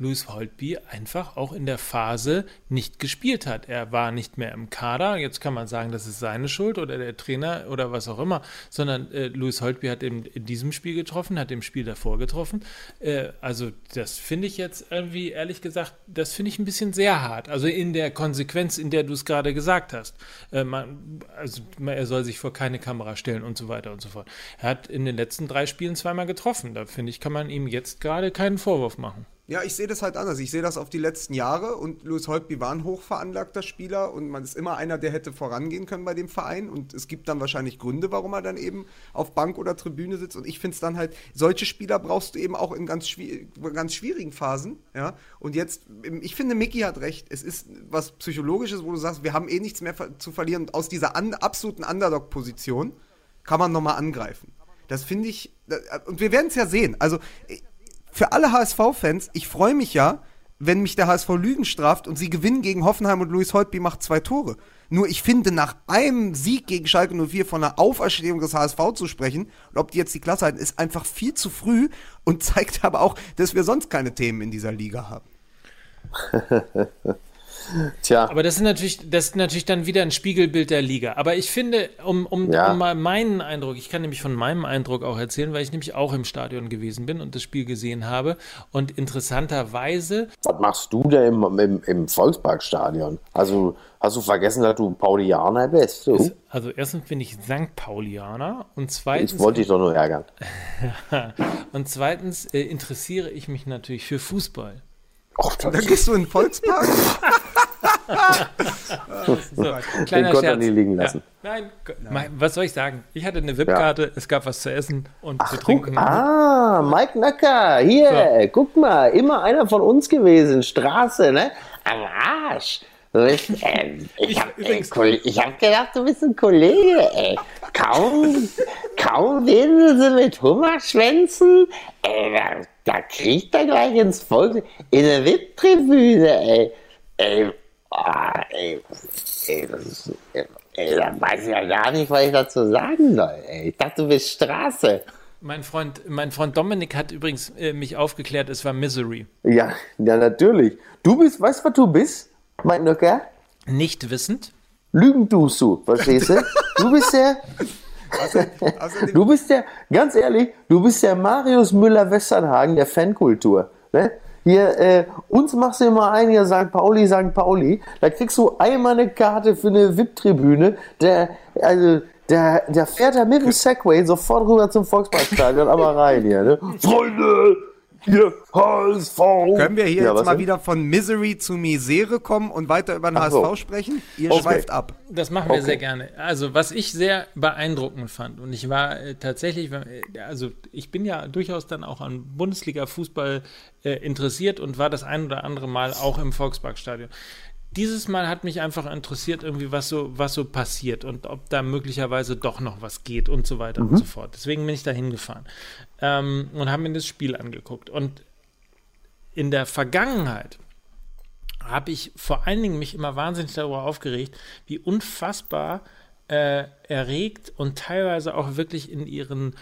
Louis Holtby einfach auch in der Phase nicht gespielt hat. Er war nicht mehr im Kader. Jetzt kann man sagen, das ist seine Schuld oder der Trainer oder was auch immer, sondern äh, Louis Holtby hat in, in, diesem Spiel getroffen, hat im Spiel davor getroffen. Äh, also das finde ich jetzt irgendwie, ehrlich gesagt, das finde ich ein bisschen sehr hart. Also in der Konsequenz, in der du es gerade gesagt hast. Äh, man, also er soll sich vor keine Kamera stellen und so weiter und so fort. Er hat in den letzten drei Spielen zweimal getroffen. Da finde ich, kann man ihm jetzt gerade keinen Vorwurf machen. Ja, ich sehe das halt anders. Ich sehe das auf die letzten Jahre und Louis Holtby war ein hochveranlagter Spieler und man ist immer einer, der hätte vorangehen können bei dem Verein und es gibt dann wahrscheinlich Gründe, warum er dann eben auf Bank oder Tribüne sitzt und ich finde es dann halt, solche Spieler brauchst du eben auch in ganz, ganz schwierigen Phasen, ja, und jetzt, ich finde, Mickey hat recht, es ist was Psychologisches, wo du sagst, wir haben eh nichts mehr zu verlieren und aus dieser an, absoluten Underdog-Position kann man nochmal angreifen. Das finde ich, und wir werden es ja sehen, also für alle HSV-Fans, ich freue mich ja, wenn mich der HSV Lügen straft und sie gewinnen gegen Hoffenheim und Luis Holtby macht zwei Tore. Nur ich finde, nach einem Sieg gegen Schalke 04 von einer Auferstehung des HSV zu sprechen, und ob die jetzt die Klasse halten, ist einfach viel zu früh und zeigt aber auch, dass wir sonst keine Themen in dieser Liga haben. Tja. Aber das ist natürlich, das ist natürlich dann wieder ein Spiegelbild der Liga. Aber ich finde, um, um, ja. um mal meinen Eindruck, ich kann nämlich von meinem Eindruck auch erzählen, weil ich nämlich auch im Stadion gewesen bin und das Spiel gesehen habe. Und interessanterweise. Was machst du da im, im, im Volksparkstadion? Also hast du vergessen, dass du Paulianer bist? Du? Also erstens bin ich St. Paulianer und zweitens. Ich wollte dich doch nur ärgern. und zweitens äh, interessiere ich mich natürlich für Fußball. Och, dann gehst du in den Volkspark? so, kleiner Den Scherz. nie liegen lassen. Ja. Nein, Nein, was soll ich sagen? Ich hatte eine VIP-Karte, ja. es gab was zu essen und Ach, zu trinken. Guck, ah, Mike Nacker, hier, so. guck mal, immer einer von uns gewesen, Straße, ne? Am Arsch. Bist, äh, ich habe hab gedacht, du bist ein Kollege, ey. Kaum, kaum reden sie mit Hummerschwänzen, ey, da, da kriegt er gleich ins Volk in der VIP-Tribüne, ey. Ey, Ah, ey, ey, das ist, ey, da weiß ich ja gar nicht, was ich dazu sagen soll. Ey. Ich dachte, du bist Straße. Mein Freund, mein Freund Dominik hat übrigens äh, mich aufgeklärt, es war Misery. Ja, ja, natürlich. Du bist, weißt du, was du bist, mein Nöcker? Nicht wissend. Lügen tust du, verstehst du? Du bist der. du bist der, ganz ehrlich, du bist der Marius Müller-Westernhagen der Fankultur. Ne? Hier, äh, uns machst du immer ein, hier St. Pauli, St. Pauli. Da kriegst du einmal eine Karte für eine VIP-Tribüne. Der, also, der, der fährt da mit dem Segway sofort rüber zum Volksparkstadion, aber rein hier, ne? Freunde! Hier, HSV! Können wir hier ja, jetzt mal denn? wieder von Misery zu Misere kommen und weiter über den Ach HSV so. sprechen? Ihr okay. schweift ab. Das machen wir okay. sehr gerne. Also, was ich sehr beeindruckend fand, und ich war äh, tatsächlich, äh, also ich bin ja durchaus dann auch an Bundesliga-Fußball äh, interessiert und war das ein oder andere Mal auch im Volksparkstadion dieses Mal hat mich einfach interessiert, irgendwie, was so, was so passiert und ob da möglicherweise doch noch was geht und so weiter mhm. und so fort. Deswegen bin ich da hingefahren ähm, und habe mir das Spiel angeguckt. Und in der Vergangenheit habe ich vor allen Dingen mich immer wahnsinnig darüber aufgeregt, wie unfassbar äh, erregt und teilweise auch wirklich in ihren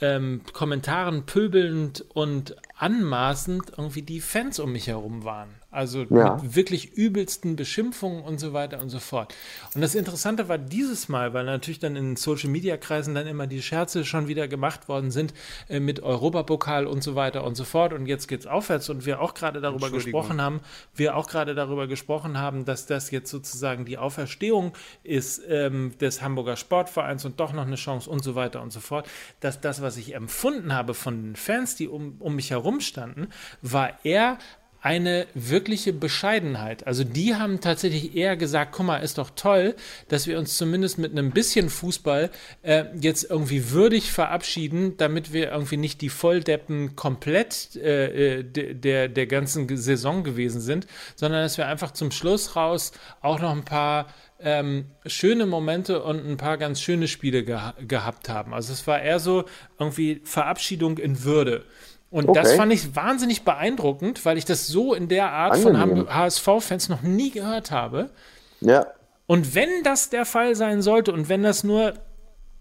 ähm, Kommentaren pöbelnd und anmaßend irgendwie die Fans um mich herum waren. Also ja. mit wirklich übelsten Beschimpfungen und so weiter und so fort. Und das Interessante war dieses Mal, weil natürlich dann in Social Media Kreisen dann immer die Scherze schon wieder gemacht worden sind äh, mit Europapokal und so weiter und so fort. Und jetzt geht es aufwärts und wir auch gerade darüber gesprochen haben, wir auch gerade darüber gesprochen haben, dass das jetzt sozusagen die Auferstehung ist ähm, des Hamburger Sportvereins und doch noch eine Chance und so weiter und so fort. Dass das, was ich empfunden habe von den Fans, die um, um mich herum standen, war eher eine wirkliche Bescheidenheit. Also die haben tatsächlich eher gesagt, guck mal, ist doch toll, dass wir uns zumindest mit einem bisschen Fußball äh, jetzt irgendwie würdig verabschieden, damit wir irgendwie nicht die Volldeppen komplett äh, äh der, der ganzen Saison gewesen sind, sondern dass wir einfach zum Schluss raus auch noch ein paar ähm, schöne Momente und ein paar ganz schöne Spiele geha gehabt haben. Also es war eher so irgendwie Verabschiedung in Würde. Und okay. das fand ich wahnsinnig beeindruckend, weil ich das so in der Art Angenehm. von HSV-Fans noch nie gehört habe. Ja. Und wenn das der Fall sein sollte und wenn das nur,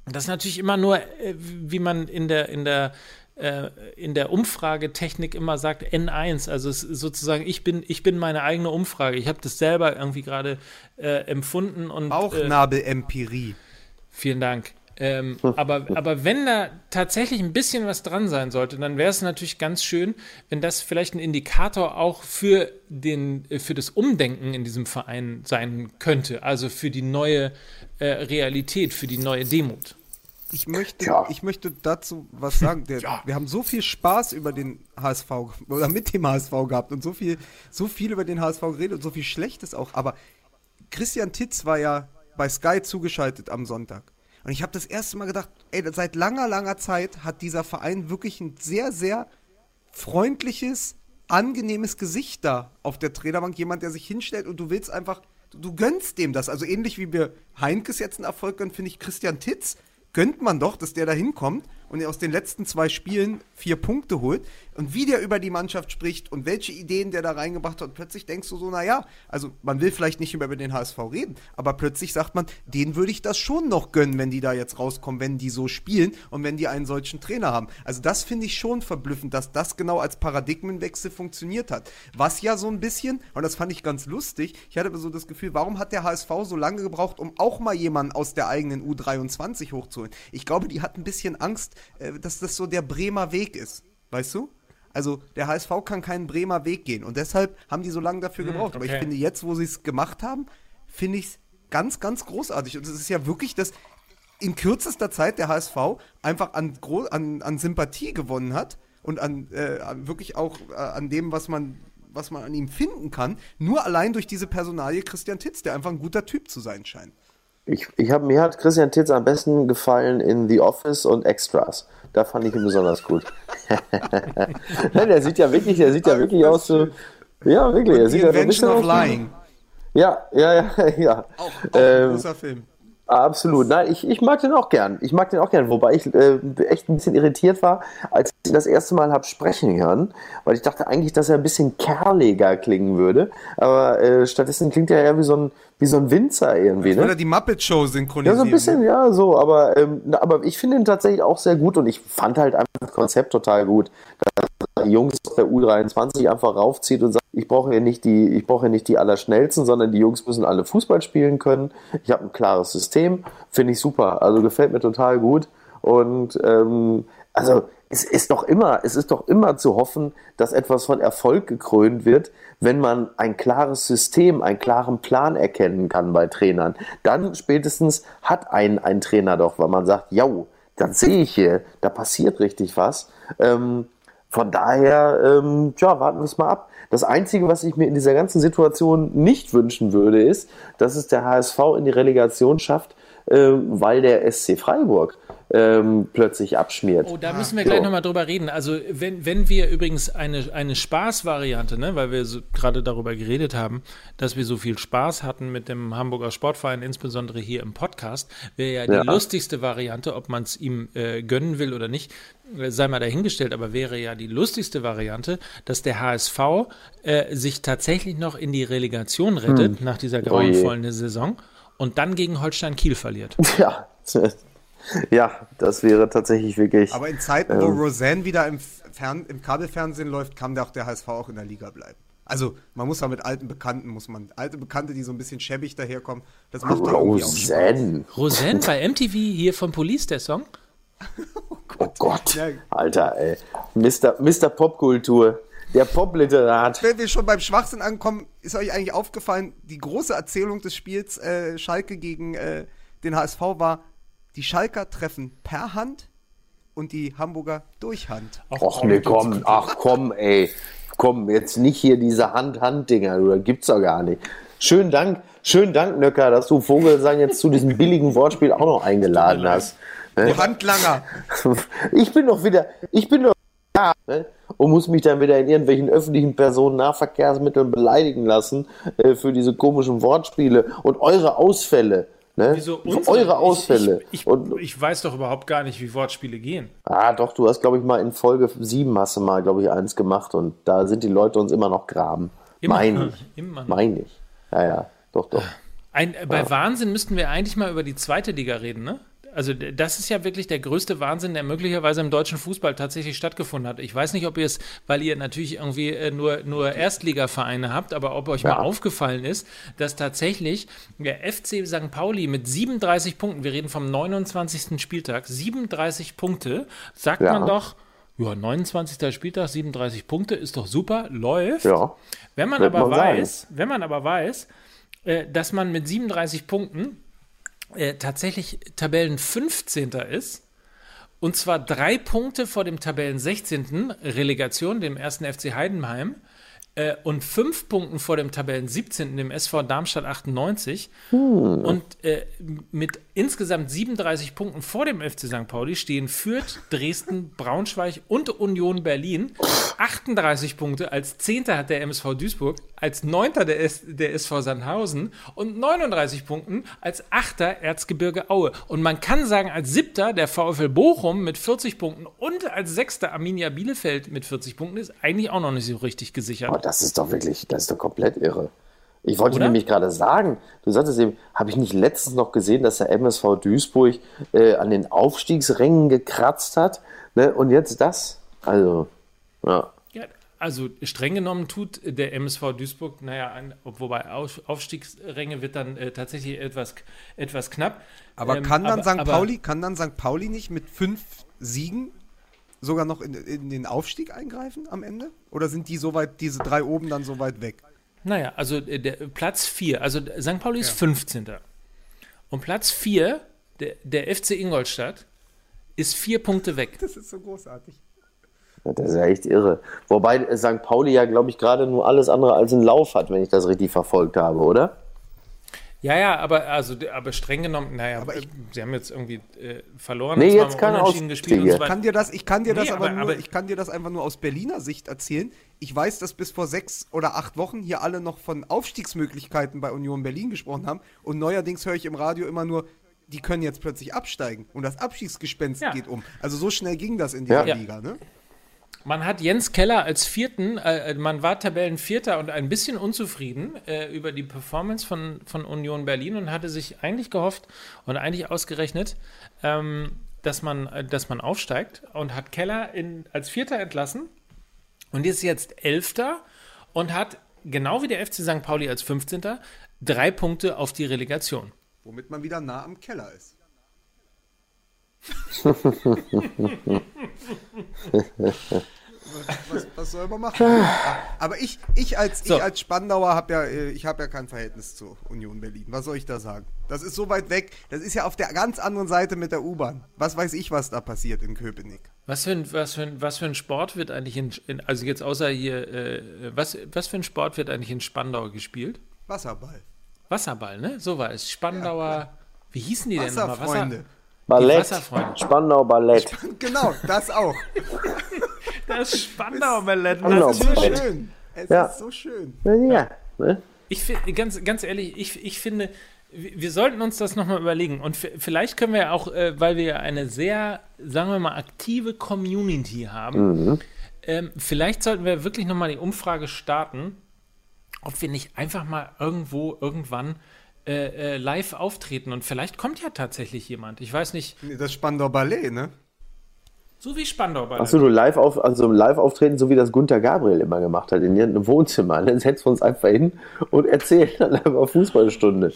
das ist natürlich immer nur, äh, wie man in der, in der, äh, in der Umfragetechnik immer sagt, N1, also sozusagen, ich bin, ich bin meine eigene Umfrage. Ich habe das selber irgendwie gerade äh, empfunden und. Bauchnabel-Empirie. Äh, vielen Dank. Ähm, aber, aber wenn da tatsächlich ein bisschen was dran sein sollte, dann wäre es natürlich ganz schön, wenn das vielleicht ein Indikator auch für, den, für das Umdenken in diesem Verein sein könnte. Also für die neue äh, Realität, für die neue Demut. Ich möchte, ja. ich möchte dazu was sagen. Der, ja. Wir haben so viel Spaß über den HSV oder mit dem HSV gehabt und so viel, so viel über den HSV geredet und so viel Schlechtes auch. Aber Christian Titz war ja bei Sky zugeschaltet am Sonntag. Und ich habe das erste Mal gedacht, ey, seit langer, langer Zeit hat dieser Verein wirklich ein sehr, sehr freundliches, angenehmes Gesicht da auf der Trainerbank. Jemand, der sich hinstellt und du willst einfach, du, du gönnst dem das. Also ähnlich wie wir Heinkes jetzt einen Erfolg gönnen, finde ich Christian Titz, gönnt man doch, dass der da hinkommt und aus den letzten zwei Spielen vier Punkte holt. und wie der über die Mannschaft spricht und welche Ideen der da reingebracht hat. Plötzlich denkst du so, naja, also man will vielleicht nicht über den HSV reden, aber plötzlich sagt man, denen würde ich das schon noch gönnen, wenn die da jetzt rauskommen, wenn die so spielen und wenn die einen solchen Trainer haben. Also das finde ich schon verblüffend, dass das genau als Paradigmenwechsel funktioniert hat. Was ja so ein bisschen, und das fand ich ganz lustig, ich hatte so das Gefühl, warum hat der HSV so lange gebraucht, um auch mal jemanden aus der eigenen U23 hochzuholen? Ich glaube, die hat ein bisschen Angst, dass das so der Bremer Weg ist. Weißt du? Also der HSV kann keinen Bremer Weg gehen und deshalb haben die so lange dafür gebraucht. Aber ich okay. finde jetzt, wo sie es gemacht haben, finde ich es ganz, ganz großartig. Und es ist ja wirklich das in kürzester Zeit der HSV einfach an, an, an Sympathie gewonnen hat und an, äh, an wirklich auch äh, an dem, was man, was man an ihm finden kann, nur allein durch diese Personalie Christian Titz, der einfach ein guter Typ zu sein scheint. Ich, ich hab, mir hat Christian Titz am besten gefallen in The Office und Extras. Da fand ich ihn besonders gut. Nein, der sieht ja wirklich, der sieht ja wirklich aus so. Ja, wirklich. Er The sieht ja ein bisschen Invention of Lying. Ja, ja, ja, ja. Auch, auch ein Ähm, großer Film. Absolut. Nein, ich, ich mag den auch gern. Ich mag den auch gern, wobei ich äh, echt ein bisschen irritiert war, als ich ihn das erste Mal habe sprechen hören, weil ich dachte eigentlich, dass er ein bisschen kerliger klingen würde, aber äh, stattdessen klingt er eher wie so ein, wie so ein Winzer irgendwie. Oder Ne? die Muppet Show Ja, synchronisieren. so ein bisschen, ja, so, aber, ähm, aber ich finde ihn tatsächlich auch sehr gut und ich fand halt einfach das Konzept total gut, dass Jungs aus der U23 einfach raufzieht und sagt, ich brauche ja nicht die, ich brauche ja nicht die allerschnellsten, sondern die Jungs müssen alle Fußball spielen können. Ich habe ein klares System, finde ich super. Also gefällt mir total gut. Und ähm, also es ist doch immer, es ist doch immer zu hoffen, dass etwas von Erfolg gekrönt wird, wenn man ein klares System, einen klaren Plan erkennen kann bei Trainern. Dann spätestens hat ein, ein Trainer doch, weil man sagt, ja, das sehe ich hier, da passiert richtig was. Ähm, von daher, ähm, ja, warten wir es mal ab. Das Einzige, was ich mir in dieser ganzen Situation nicht wünschen würde, ist, dass es der HSV in die Relegation schafft, ähm, weil der SC Freiburg ähm, plötzlich abschmiert. Oh, da müssen wir gleich So. nochmal drüber reden. Also, wenn, wenn wir übrigens eine, eine Spaßvariante, ne, weil wir so, gerade darüber geredet haben, dass wir so viel Spaß hatten mit dem Hamburger Sportverein, insbesondere hier im Podcast, wäre ja die Ja. lustigste Variante, ob man es ihm äh, gönnen will oder nicht, äh, sei mal dahingestellt, aber wäre ja die lustigste Variante, dass der HSV äh, sich tatsächlich noch in die Relegation rettet nach dieser grauenvollen Saison und dann gegen Holstein Kiel verliert. Ja, ja, das wäre tatsächlich wirklich. Aber in Zeiten, wo Ähm. Roseanne wieder im, Fern im Kabelfernsehen läuft, kann auch der HSV auch in der Liga bleiben. Also, man muss ja mit alten Bekannten, muss man, alte Bekannte, die so ein bisschen schäbig daherkommen, das macht doch. Roseanne. Roseanne bei MTV hier von Police, der Song? Oh Gott. Ja. Alter, ey. Mr. Mr. Popkultur. Der Popliterat. Wenn wir schon beim Schwachsinn ankommen, ist euch eigentlich aufgefallen, die große Erzählung des Spiels äh, Schalke gegen äh, den HSV war, die Schalker treffen per Hand und die Hamburger durch Hand. Och ne, komm, ach komm, ey. Komm, jetzt nicht hier diese Hand-Hand-Dinger, das gibt's doch gar nicht. Schönen Dank, schönen Dank, Nöcker, dass du Vogelsang jetzt zu diesem billigen Wortspiel auch noch eingeladen hast. Ne? Du Handlanger. Ich bin doch wieder, ich bin doch da, ne? und muss mich dann wieder in irgendwelchen öffentlichen Personennahverkehrsmitteln beleidigen lassen äh, für diese komischen Wortspiele und eure Ausfälle. Ne? Wieso unsere? eure Ausfälle. Ich, ich, und, ich, weiß doch überhaupt gar nicht, wie Wortspiele gehen. ah, doch, du hast, glaube ich, mal in Folge 7 hast du mal, glaube ich, eins gemacht und da sind die Leute uns immer noch graben. Immer. Meine ich. Immer noch. Meine ich. Ja, ja, doch, doch. Ein, bei Wahnsinn müssten wir eigentlich mal über die zweite Liga reden, ne? Also das ist ja wirklich der größte Wahnsinn, der möglicherweise im deutschen Fußball tatsächlich stattgefunden hat. Ich weiß nicht, ob ihr es, weil ihr natürlich irgendwie äh, nur, nur Erstligavereine habt, aber ob euch Ja. mal aufgefallen ist, dass tatsächlich der FC St. Pauli mit 37 Punkten, wir reden vom 29. Spieltag, 37 Punkte, sagt Ja. man doch, ja, 29. Spieltag, 37 Punkte, ist doch super, läuft. Ja. Wenn man Wird aber man weiß, wenn man aber weiß, äh, dass man mit 37 Punkten äh, tatsächlich Tabellen 15. ist, und zwar drei Punkte vor dem Tabellen 16. Relegation, dem ersten FC Heidenheim, äh, und fünf Punkten vor dem Tabellen 17. dem SV Darmstadt 98 und äh, mit insgesamt 37 Punkten vor dem FC St. Pauli stehen Fürth, Dresden, Braunschweig und Union Berlin. 38 Punkte. Als Zehnter hat der MSV Duisburg, als Neunter der, der SV Sandhausen und 39 Punkten als Achter Erzgebirge Aue. Und man kann sagen, als Siebter der VfL Bochum mit 40 Punkten und als Sechster Arminia Bielefeld mit 40 Punkten ist eigentlich auch noch nicht so richtig gesichert. Oh, das ist doch wirklich, das ist doch komplett irre. Ich wollte Oder? nämlich gerade sagen, du sagtest eben, habe ich nicht letztens noch gesehen, dass der MSV Duisburg äh, an den Aufstiegsrängen gekratzt hat? Ne? Und jetzt das? Also, ja. Ja, also streng genommen tut der MSV Duisburg, naja, ein, wobei Auf- Aufstiegsränge wird dann äh, tatsächlich etwas, etwas knapp. Aber Ähm, kann dann aber- St. aber- Pauli, kann dann St. Pauli nicht mit fünf Siegen sogar noch in, in den Aufstieg eingreifen am Ende? Oder sind die so weit, diese drei oben dann so weit weg? Naja, also äh, der Platz 4, also St. Pauli ist 15. Und Platz 4, der, der FC Ingolstadt, ist vier Punkte weg. Das ist so großartig. Ja, Das ist ja echt irre. Wobei äh, St. Pauli ja, glaube ich, gerade nur alles andere als einen Lauf hat, wenn ich das richtig verfolgt habe, oder? Ja, ja, aber also aber streng genommen, naja, Aber ich- sie haben jetzt irgendwie äh, verloren, Nee, jetzt keine unentschieden gespielt und so Ausstiege. Ich kann weiter. dir das, ich kann dir das Nee, aber, aber- nur, aber- ich kann dir das einfach nur aus Berliner Sicht erzählen. Ich weiß, dass bis vor sechs oder acht Wochen hier alle noch von Aufstiegsmöglichkeiten bei Union Berlin gesprochen haben und neuerdings höre ich im Radio immer nur, die können jetzt plötzlich absteigen und das Abstiegsgespenst Ja. geht um. Also so schnell ging das in dieser Ja. Liga, ne? Man hat Jens Keller als Vierten, äh, man war Tabellenvierter und ein bisschen unzufrieden äh, über die Performance von, von Union Berlin und hatte sich eigentlich gehofft und eigentlich ausgerechnet, ähm, dass, man, äh, dass man aufsteigt und hat Keller in, als Vierter entlassen und ist jetzt Elfter und hat, genau wie der FC St. Pauli als 15. drei Punkte auf die Relegation. Womit man wieder nah am Keller ist. was, was soll man machen? Aber ich, ich als, So. ich als Spandauer habe ja, äh, ich habe ja kein Verhältnis zur Union Berlin. Was soll ich da sagen? Das ist so weit weg. Das ist ja auf der ganz anderen Seite mit der U-Bahn. Was weiß ich, was da passiert in Köpenick? Was für ein, was für ein, was für ein Sport wird eigentlich in, in also jetzt außer hier, äh, was, was für ein Sport wird eigentlich in Spandau gespielt? Wasserball. Wasserball, ne? So war es. Spandauer, wie hießen die denn nochmal? Wasserfreunde. Ballett, Wasserfreunde. Spandau Ballett. Genau, das auch. Das Spandau-Ballett. Spandau Es ist so schön. Es Ja. ist so schön. Ja, ja. Ne? Ich finde, ganz, ganz ehrlich, ich, ich finde, wir sollten uns das nochmal überlegen. Und vielleicht können wir ja auch, äh, weil wir ja eine sehr, sagen wir mal, aktive Community haben, ähm, vielleicht sollten wir wirklich nochmal die Umfrage starten, ob wir nicht einfach mal irgendwo, irgendwann äh, äh, live auftreten. Und vielleicht kommt ja tatsächlich jemand. Ich weiß nicht, Das Spandau Ballet, ne? So wie Spandau Ballett. Achso, du live auf, also live auftreten, so wie das Gunther Gabriel immer gemacht hat, in irgendeinem Wohnzimmer. Dann setzen wir uns einfach hin und erzählen dann einfach Fußballstunde.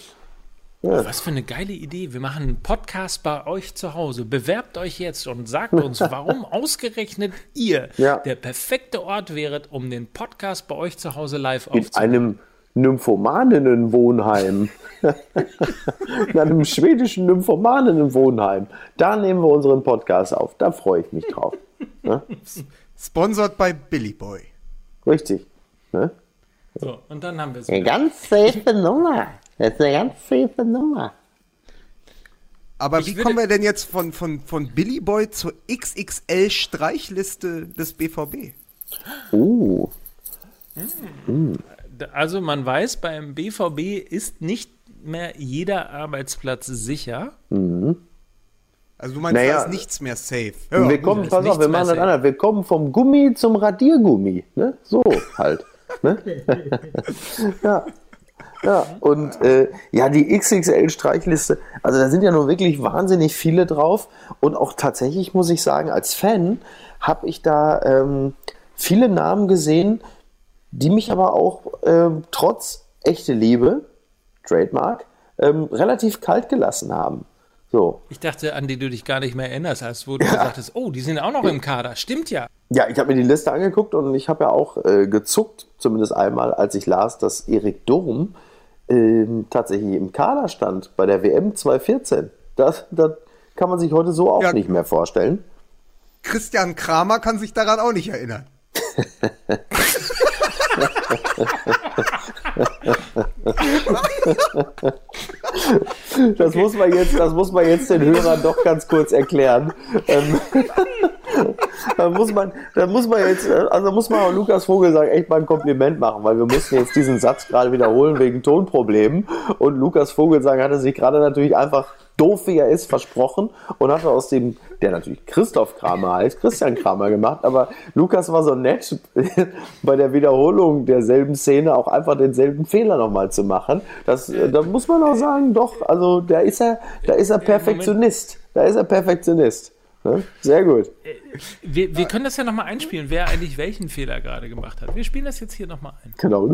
Was für eine geile Idee. Wir machen einen Podcast bei euch zu Hause. Bewerbt euch jetzt und sagt uns, warum ausgerechnet ihr Ja. der perfekte Ort wäret, um den Podcast bei euch zu Hause live In aufzunehmen. einem Nymphomaninnenwohnheim. In einem schwedischen Nymphomaninnenwohnheim. Da nehmen wir unseren Podcast auf. Da freue ich mich drauf. Ne? Sponsored bei Billy Boy. Richtig. Ne? So, und dann haben wir es. Eine ganz safe Nummer. Das ist eine ganz safe Nummer. Aber Ich wie kommen wir denn jetzt von, von, von Billy Boy zur XXL Streichliste des BVB? Uh. Also man weiß, beim BVB ist nicht mehr jeder Arbeitsplatz sicher. Also du meinst, Naja. da ist nichts mehr safe. Ja, wir kommen, pass auf, wir machen das anders. Wir kommen vom Gummi zum Radiergummi. Ne? So halt. ne? ja. Ja, und äh, ja, die XXL-Streichliste, also da sind ja nun wirklich wahnsinnig viele drauf. Und auch tatsächlich muss ich sagen, als Fan habe ich da ähm, viele Namen gesehen, die mich aber auch ähm, trotz echte Liebe, Trademark, ähm, relativ kalt gelassen haben. So. Ich dachte, an die du dich gar nicht mehr erinnerst, als wo du gesagt hast, oh, die sind auch noch im Kader. Stimmt ja. Ja, ich habe mir die Liste angeguckt und ich habe ja auch äh, gezuckt, zumindest einmal, als ich las, dass Erik Durm ähm, tatsächlich im Kader stand bei der WM 2014. Das, das kann man sich heute so auch Ja. nicht mehr vorstellen. Christian Kramer kann sich daran auch nicht erinnern. Das muss man jetzt, das muss man jetzt den Hörern doch ganz kurz erklären. Ähm, da muss man, da muss man jetzt, also muss man auch Lukas Vogel sagen, echt mal ein Kompliment machen, weil wir mussten jetzt diesen Satz gerade wiederholen wegen Tonproblemen. Und Lukas Vogel sagen, hatte sich gerade natürlich einfach doof wie er ist, versprochen und hatte aus dem, der natürlich Christoph Kramer heißt, Christian Kramer gemacht, aber Lukas war so nett, bei der Wiederholung derselben Szene auch einfach denselben Fehler nochmal zu machen. Das, da muss man auch sagen, doch, also da ist er, da ist er Perfektionist. Da ist er Perfektionist. Ne? Sehr gut. Äh, wir, wir können das ja nochmal einspielen, wer eigentlich welchen Fehler gerade gemacht hat. Wir spielen das jetzt hier nochmal ein. Genau.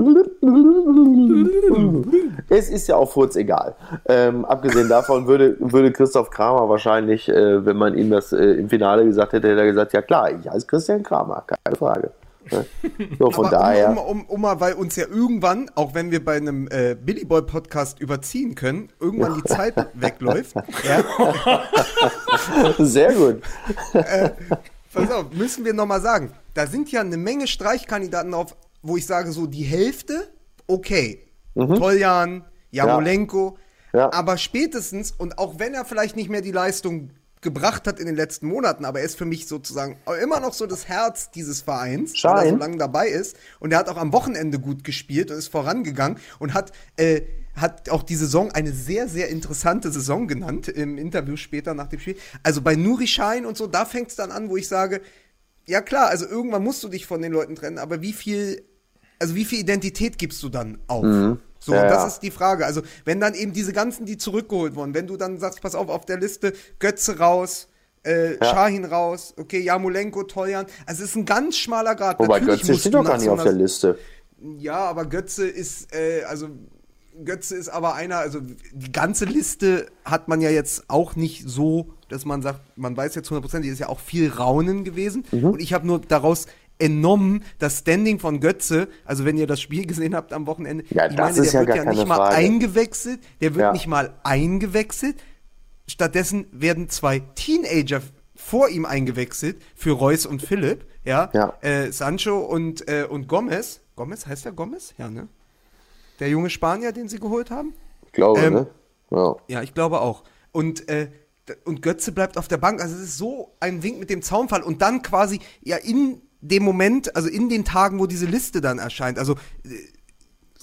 Es ist ja auch Furz egal. Ähm, abgesehen davon würde, würde Christoph Kramer wahrscheinlich, äh, wenn man ihm das äh, im Finale gesagt hätte, hätte er gesagt, ja klar, ich heiße Christian Kramer, keine Frage. Ne? So, von Aber daher. Um, um, um, mal, weil uns ja irgendwann, auch wenn wir bei einem äh, Billy Boy Podcast überziehen können, irgendwann die Zeit wegläuft. Ja? Sehr gut. Äh, pass auf, müssen wir nochmal sagen, da sind ja eine Menge Streichkandidaten auf, wo ich sage, so die Hälfte, okay. Mhm. Toljan, Jamolenko. Ja. Ja. Aber spätestens, und auch wenn er vielleicht nicht mehr die Leistung gebracht hat in den letzten Monaten, aber er ist für mich sozusagen immer noch so das Herz dieses Vereins, Schein. weil er so lange dabei ist. Und er hat auch am Wochenende gut gespielt und ist vorangegangen und hat, äh, hat auch die Saison eine sehr, sehr interessante Saison genannt im Interview später nach dem Spiel. Also bei Nuri Schein und so, da fängt es dann an, wo ich sage, ja klar, also irgendwann musst du dich von den Leuten trennen, aber wie viel, also wie viel Identität gibst du dann auf? Mhm. So, ja, das ist die Frage. Also, wenn dann eben diese ganzen, die zurückgeholt wurden, wenn du dann sagst, pass auf, auf der Liste Götze raus, äh, ja. Shahin raus, okay, Jamolenko, Toljan. Also, es ist ein ganz schmaler Grad. Wobei Natürlich Götze steht doch gar nicht auf der Liste. Ja, aber Götze ist, äh, also, Götze ist aber einer, also die ganze Liste hat man ja jetzt auch nicht so, dass man sagt, man weiß jetzt hundertprozentig, ist ja auch viel Raunen gewesen. Mhm. Und ich habe nur daraus entnommen, das Standing von Götze, also wenn ihr das Spiel gesehen habt am Wochenende, ja, ich meine, der ja wird ja nicht mal Frage. eingewechselt, der wird ja. nicht mal eingewechselt. Stattdessen werden zwei Teenager vor ihm eingewechselt für Reus und Philipp, ja, ja. Äh, Sancho und, äh, und Gomez. Gomez, heißt der Gomez? Ja, ne? Der junge Spanier, den sie geholt haben? Ich glaube, ähm, ne? Ja. ja, ich glaube auch. Und äh, und Götze bleibt auf der Bank. Also es ist so ein Wink mit dem Zaunfall und dann quasi ja in dem Moment, also in den Tagen, wo diese Liste dann erscheint, also äh,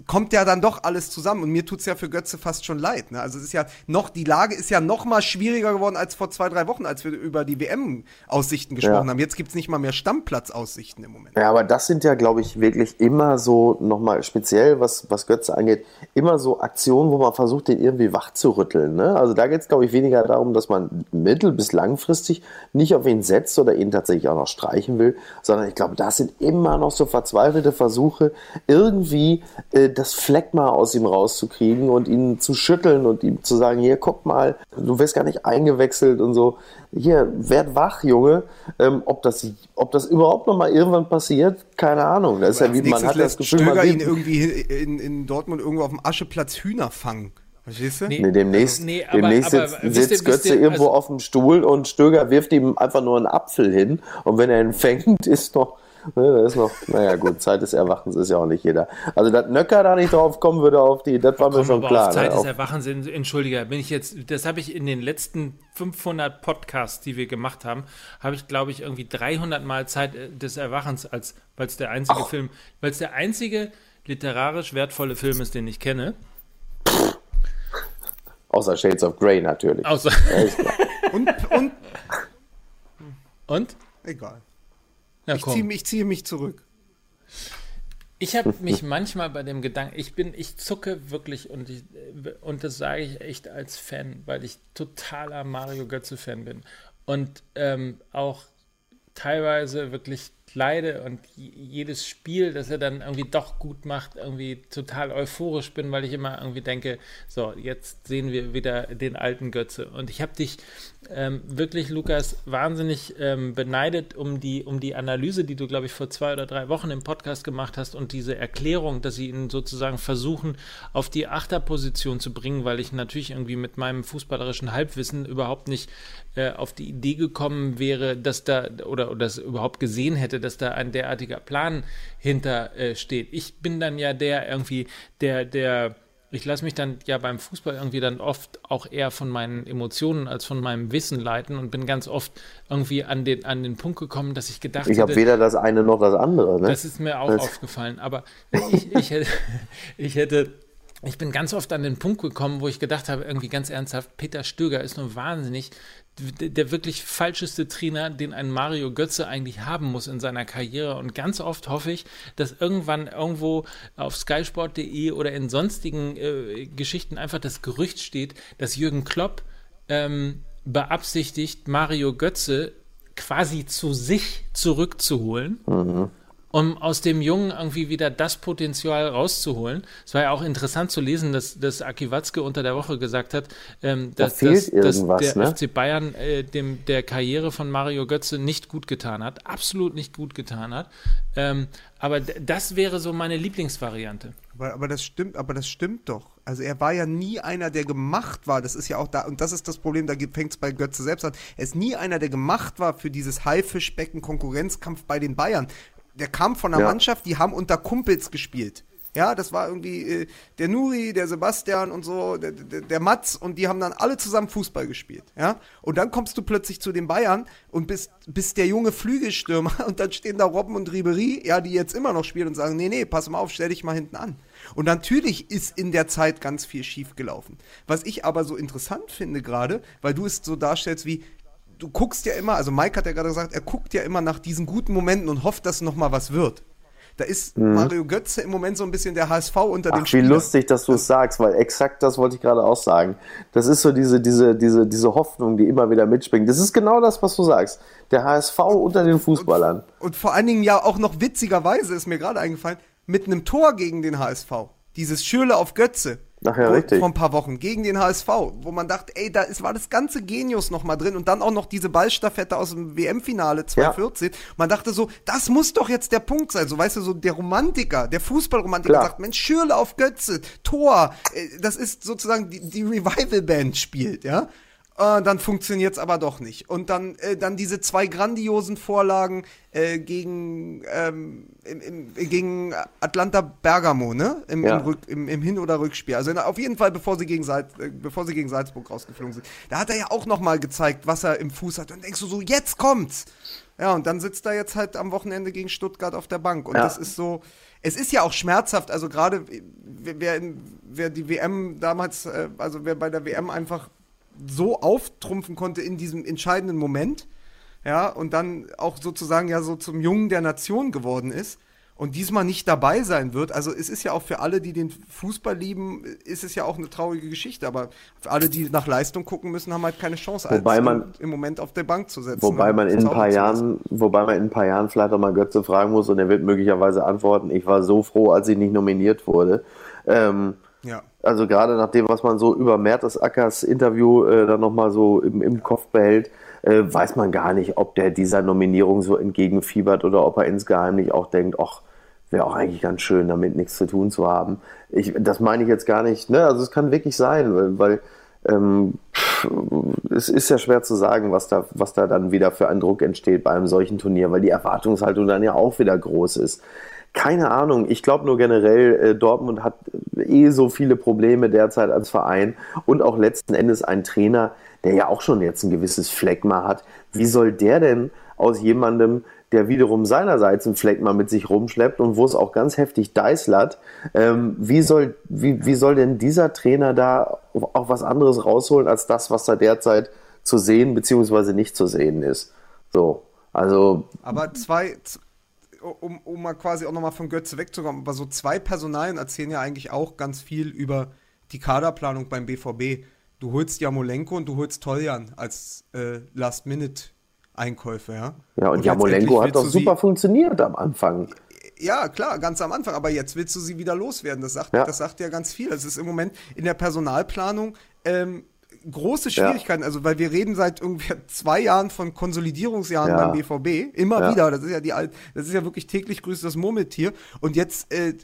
kommt ja dann doch alles zusammen und mir tut es ja für Götze fast schon leid. Ne? Also es ist ja noch, die Lage ist ja noch mal schwieriger geworden als vor zwei, drei Wochen, als wir über die WM-Aussichten gesprochen ja. haben. Jetzt gibt es nicht mal mehr Stammplatz-Aussichten im Moment. Ja, aber das sind ja, glaube ich, wirklich immer so, nochmal speziell, was, was Götze angeht, immer so Aktionen, wo man versucht, den irgendwie wach zu rütteln. Ne? Also da geht es, glaube ich, weniger darum, dass man mittel- bis langfristig nicht auf ihn setzt oder ihn tatsächlich auch noch streichen will, sondern ich glaube, das sind immer noch so verzweifelte Versuche, irgendwie äh, das Fleck mal aus ihm rauszukriegen und ihn zu schütteln und ihm zu sagen, hier, guck mal, du wirst gar nicht eingewechselt und so. Hier, werd wach, Junge. Ähm, ob, das, ob das überhaupt noch mal irgendwann passiert, keine Ahnung. Das ist ja wie, man hat das Gefühl, Stöger man ihn irgendwie in, in Dortmund irgendwo auf dem Ascheplatz Hühner fangen. Verstehst du? Nee, nee demnächst, nee, aber, demnächst aber, sitzt, sitzt Götze ihr, irgendwo also, auf dem Stuhl und Stöger wirft ihm einfach nur einen Apfel hin und wenn er ihn fängt, ist noch Ne, da ist noch, naja gut, Zeit des Erwachens ist ja auch nicht jeder. Also, dass Nöcker da nicht drauf kommen würde auf die, das war mir schon klar. Auf Zeit ne? des Erwachens, entschuldige, bin ich jetzt, das habe ich in den letzten 500 Podcasts, die wir gemacht haben, habe ich, glaube ich, irgendwie 300 Mal Zeit äh, des Erwachens, als, weil es der einzige Ach. Film, weil es der einzige literarisch wertvolle Film ist, den ich kenne. Außer Shades of Grey natürlich. Außer. und, und? Und? Egal. Ja, ich ziehe mich, zieh mich zurück. Ich habe mich manchmal bei dem Gedanken, ich bin, ich zucke wirklich und, ich, und das sage ich echt als Fan, weil ich totaler Mario Götze-Fan bin. Und ähm, auch teilweise wirklich leide und jedes Spiel, das er dann irgendwie doch gut macht, irgendwie total euphorisch bin, weil ich immer irgendwie denke, so, jetzt sehen wir wieder den alten Götze. Und ich habe dich ähm, wirklich, Lukas, wahnsinnig ähm, beneidet um die, um die Analyse, die du, glaube ich, vor zwei oder drei Wochen im Podcast gemacht hast und diese Erklärung, dass sie ihn sozusagen versuchen, auf die Achterposition zu bringen, weil ich natürlich irgendwie mit meinem fußballerischen Halbwissen überhaupt nicht äh, auf die Idee gekommen wäre, dass da oder, oder das überhaupt gesehen hätte, dass da ein derartiger Plan hinter äh. Ich bin dann ja der irgendwie, der, der ich lasse mich dann ja beim Fußball irgendwie dann oft auch eher von meinen Emotionen als von meinem Wissen leiten und bin ganz oft irgendwie an den, an den Punkt gekommen, dass ich gedacht habe. Ich habe weder das eine noch das andere. Ne? Das ist mir auch das aufgefallen. Aber ich, ich, hätte, ich hätte ich bin ganz oft an den Punkt gekommen, wo ich gedacht habe, irgendwie ganz ernsthaft, Peter Stöger ist nur wahnsinnig der wirklich falscheste Trainer, den ein Mario Götze eigentlich haben muss in seiner Karriere. Und ganz oft hoffe ich, dass irgendwann irgendwo auf skysport.de oder in sonstigen äh, Geschichten einfach das Gerücht steht, dass Jürgen Klopp ähm, beabsichtigt, Mario Götze quasi zu sich zurückzuholen. Mhm um aus dem Jungen irgendwie wieder das Potenzial rauszuholen. Es war ja auch interessant zu lesen, dass, dass Aki Watzke unter der Woche gesagt hat, ähm, dass, da dass, dass, der ne? FC Bayern äh, dem, der Karriere von Mario Götze nicht gut getan hat, absolut nicht gut getan hat. Ähm, aber das wäre so meine Lieblingsvariante. Aber, aber das stimmt, aber das stimmt doch. Also er war ja nie einer, der gemacht war. Das ist ja auch da, und das ist das Problem, da fängt es bei Götze selbst an. Er ist nie einer, der gemacht war für dieses Haifischbecken-Konkurrenzkampf bei den Bayern der kam von einer ja. Mannschaft, die haben unter Kumpels gespielt. Ja, das war irgendwie äh, der Nuri, der Sebastian und so, der, der, der, Mats und die haben dann alle zusammen Fußball gespielt. Ja, und dann kommst du plötzlich zu den Bayern und bist, bist der junge Flügelstürmer und dann stehen da Robben und Ribery, ja, die jetzt immer noch spielen und sagen, nee, nee, pass mal auf, stell dich mal hinten an. Und natürlich ist in der Zeit ganz viel schief gelaufen. Was ich aber so interessant finde gerade, weil du es so darstellst wie, du guckst ja immer, also Mike hat ja gerade gesagt, er guckt ja immer nach diesen guten Momenten und hofft, dass noch mal was wird. Da ist mhm. Mario Götze im Moment so ein bisschen der HSV unter Ach, den Spielern. Wie lustig, dass du es sagst, weil exakt das wollte ich gerade auch sagen. Das ist so diese, diese, diese, diese Hoffnung, die immer wieder mitspringt. Das ist genau das, was du sagst. Der HSV unter den Fußballern. Und, und vor allen Dingen ja auch noch witzigerweise ist mir gerade eingefallen, mit einem Tor gegen den HSV. Dieses Schürle auf Götze. Ach ja, richtig. Vor ein paar Wochen gegen den HSV, wo man dachte, ey, da ist, war das ganze Genius noch mal drin und dann auch noch diese Ballstaffette aus dem WM-Finale 2014. Ja. Man dachte so, das muss doch jetzt der Punkt sein. So, weißt du, so der Romantiker, der Fußballromantiker Klar. sagt, Mensch, Schürle auf Götze, Tor. Äh, das ist sozusagen die, die Revival-Band spielt, ja. Äh, dann funktioniert es aber doch nicht. Und dann, äh, dann diese zwei grandiosen Vorlagen äh, gegen, ähm, im, im, gegen Atlanta Bergamo, ne? Im, ja. im, Rück, im, im Hin- oder Rückspiel. Also auf jeden Fall, bevor sie, gegen Salz, äh, bevor sie gegen Salzburg rausgeflogen sind. Da hat er ja auch nochmal gezeigt, was er im Fuß hat. Und denkst du so, jetzt kommt's! Ja, und dann sitzt er jetzt halt am Wochenende gegen Stuttgart auf der Bank. Und ja. das ist so, es ist ja auch schmerzhaft, also gerade wer, wer die WM damals, äh, also wer bei der WM einfach so auftrumpfen konnte in diesem entscheidenden Moment, ja, und dann auch sozusagen ja so zum Jungen der Nation geworden ist und diesmal nicht dabei sein wird. Also es ist ja auch für alle, die den Fußball lieben, ist es ja auch eine traurige Geschichte. Aber für alle, die nach Leistung gucken müssen, haben halt keine Chance, wobei man, im Moment auf der Bank zu setzen. Wobei man in ein paar Jahren, wobei man in ein paar Jahren vielleicht auch mal Götze fragen muss und er wird möglicherweise antworten, ich war so froh, als ich nicht nominiert wurde. Ähm, ja. Also gerade nach dem, was man so über Mertesackers Interview äh, dann nochmal so im, im Kopf behält, äh, weiß man gar nicht, ob der dieser Nominierung so entgegenfiebert oder ob er insgeheim nicht auch denkt, ach, wäre auch eigentlich ganz schön, damit nichts zu tun zu haben. Ich, das meine ich jetzt gar nicht, ne? Also es kann wirklich sein, weil, weil ähm, es ist ja schwer zu sagen, was da, was da dann wieder für ein Druck entsteht bei einem solchen Turnier, weil die Erwartungshaltung dann ja auch wieder groß ist. Keine Ahnung. Ich glaube nur generell, äh, Dortmund hat eh so viele Probleme derzeit als Verein und auch letzten Endes ein Trainer, der ja auch schon jetzt ein gewisses Fleckma hat. Wie soll der denn aus jemandem, der wiederum seinerseits ein Fleckma mit sich rumschleppt und wo es auch ganz heftig deißlert, ähm, wie, soll, wie, wie soll denn dieser Trainer da auch was anderes rausholen als das, was da derzeit zu sehen bzw. nicht zu sehen ist? So, also. Aber zwei, um, um mal quasi auch nochmal von Götze wegzukommen, aber so zwei Personalien erzählen ja eigentlich auch ganz viel über die Kaderplanung beim BVB. Du holst Jamolenko und du holst Toljan als äh, Last-Minute-Einkäufe, ja. Ja, und, und Jamolenko hat doch super funktioniert am Anfang. Ja, klar, ganz am Anfang, aber jetzt willst du sie wieder loswerden. Das sagt ja, das sagt ja ganz viel. Es ist im Moment in der Personalplanung ähm, große Schwierigkeiten, ja. also weil wir reden seit ungefähr zwei Jahren von Konsolidierungsjahren ja. beim BVB, immer ja. wieder, das ist ja die alt, das ist ja wirklich täglich grüßt das Murmeltier und jetzt, äh,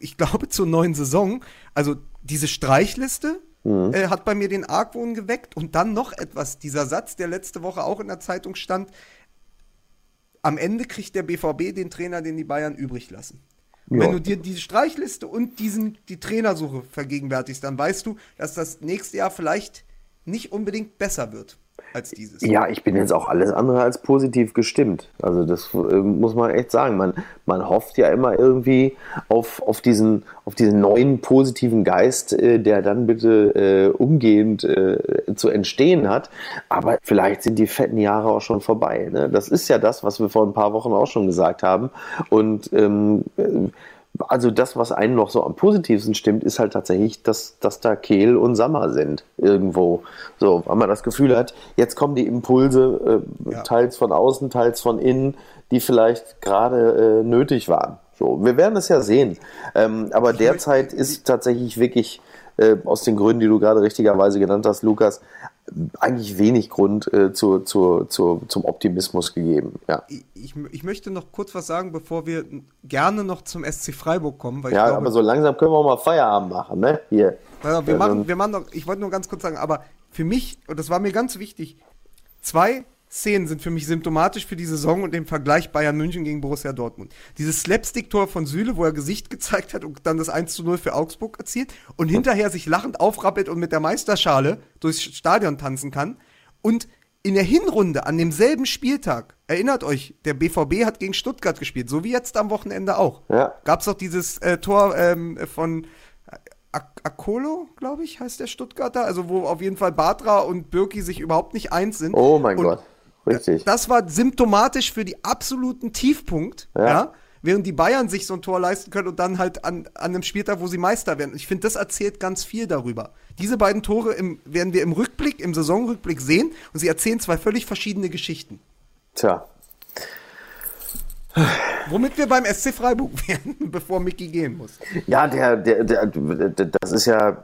ich glaube zur neuen Saison, also diese Streichliste, mhm. äh, hat bei mir den Argwohn geweckt und dann noch etwas, dieser Satz, der letzte Woche auch in der Zeitung stand, am Ende kriegt der BVB den Trainer, den die Bayern übrig lassen. Und wenn du dir diese Streichliste und diesen, die Trainersuche vergegenwärtigst, dann weißt du, dass das nächste Jahr vielleicht nicht unbedingt besser wird als dieses. Ja, ich bin jetzt auch alles andere als positiv gestimmt. Also das äh, muss man echt sagen. Man, man hofft ja immer irgendwie auf, auf, diesen, auf diesen neuen positiven Geist, äh, der dann bitte äh, umgehend äh, zu entstehen hat. Aber vielleicht sind die fetten Jahre auch schon vorbei. Ne? Das ist ja das, was wir vor ein paar Wochen auch schon gesagt haben. Und ähm, also das, was einen noch so am positivsten stimmt, ist halt tatsächlich, dass, dass da Kehl und Sammer sind irgendwo. So, weil man das Gefühl hat, jetzt kommen die Impulse, äh, ja. teils von außen, teils von innen, die vielleicht gerade äh, nötig waren. So, wir werden es ja sehen. Ähm, aber derzeit ist tatsächlich wirklich äh, aus den Gründen, die du gerade richtigerweise genannt hast, Lukas, eigentlich wenig Grund äh, zu, zu, zu, zum Optimismus gegeben. Ja. Ich, ich, möchte noch kurz was sagen, bevor wir gerne noch zum SC Freiburg kommen. ja, glaube, aber so langsam können wir auch mal Feierabend machen, ne? Hier. Wir, machen, wir machen noch, ich wollte nur ganz kurz sagen, aber für mich, und das war mir ganz wichtig, zwei Szenen sind für mich symptomatisch für die Saison und den Vergleich Bayern München gegen Borussia Dortmund. Dieses Slapstick-Tor von Süle, wo er Gesicht gezeigt hat und dann das 1 zu 0 für Augsburg erzielt und hinterher sich lachend aufrappelt und mit der Meisterschale durchs Stadion tanzen kann. Und in der Hinrunde an demselben Spieltag, erinnert euch, der BVB hat gegen Stuttgart gespielt, so wie jetzt am Wochenende auch. Ja. Gab es auch dieses äh, Tor ähm, von Akolo, glaube ich, heißt der Stuttgarter, also wo auf jeden Fall Batra und Birki sich überhaupt nicht eins sind. Oh mein und Gott. Richtig. Das war symptomatisch für die absoluten Tiefpunkt, ja. ja. während die Bayern sich so ein Tor leisten können und dann halt an, an einem Spieltag, wo sie Meister werden. Ich finde, das erzählt ganz viel darüber. Diese beiden Tore im, werden wir im Rückblick, im Saisonrückblick sehen und sie erzählen zwei völlig verschiedene Geschichten. Tja, Womit wir beim SC Freiburg wären, bevor Mickey gehen muss. Ja, der, der, der, das ist ja,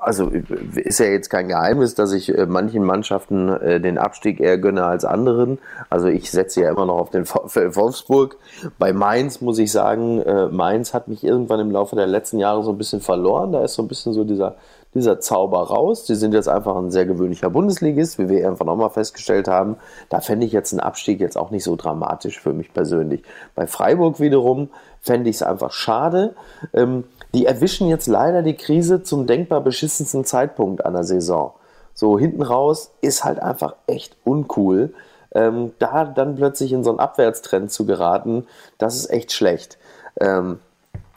also ist ja jetzt kein Geheimnis, dass ich äh, manchen Mannschaften äh, den Abstieg eher gönne als anderen. Also ich setze ja immer noch auf den Wolfsburg. Bei Mainz muss ich sagen, äh, Mainz hat mich irgendwann im Laufe der letzten Jahre so ein bisschen verloren. Da ist so ein bisschen so dieser dieser Zauber raus. Die sind jetzt einfach ein sehr gewöhnlicher Bundesligist, wie wir irgendwann auch mal festgestellt haben. Da fände ich jetzt einen Abstieg jetzt auch nicht so dramatisch für mich persönlich. Bei Freiburg wiederum fände ich es einfach schade. Ähm, die erwischen jetzt leider die Krise zum denkbar beschissensten Zeitpunkt einer Saison. So hinten raus ist halt einfach echt uncool. Ähm, da dann plötzlich in so einen Abwärtstrend zu geraten, das ist echt schlecht. Ähm,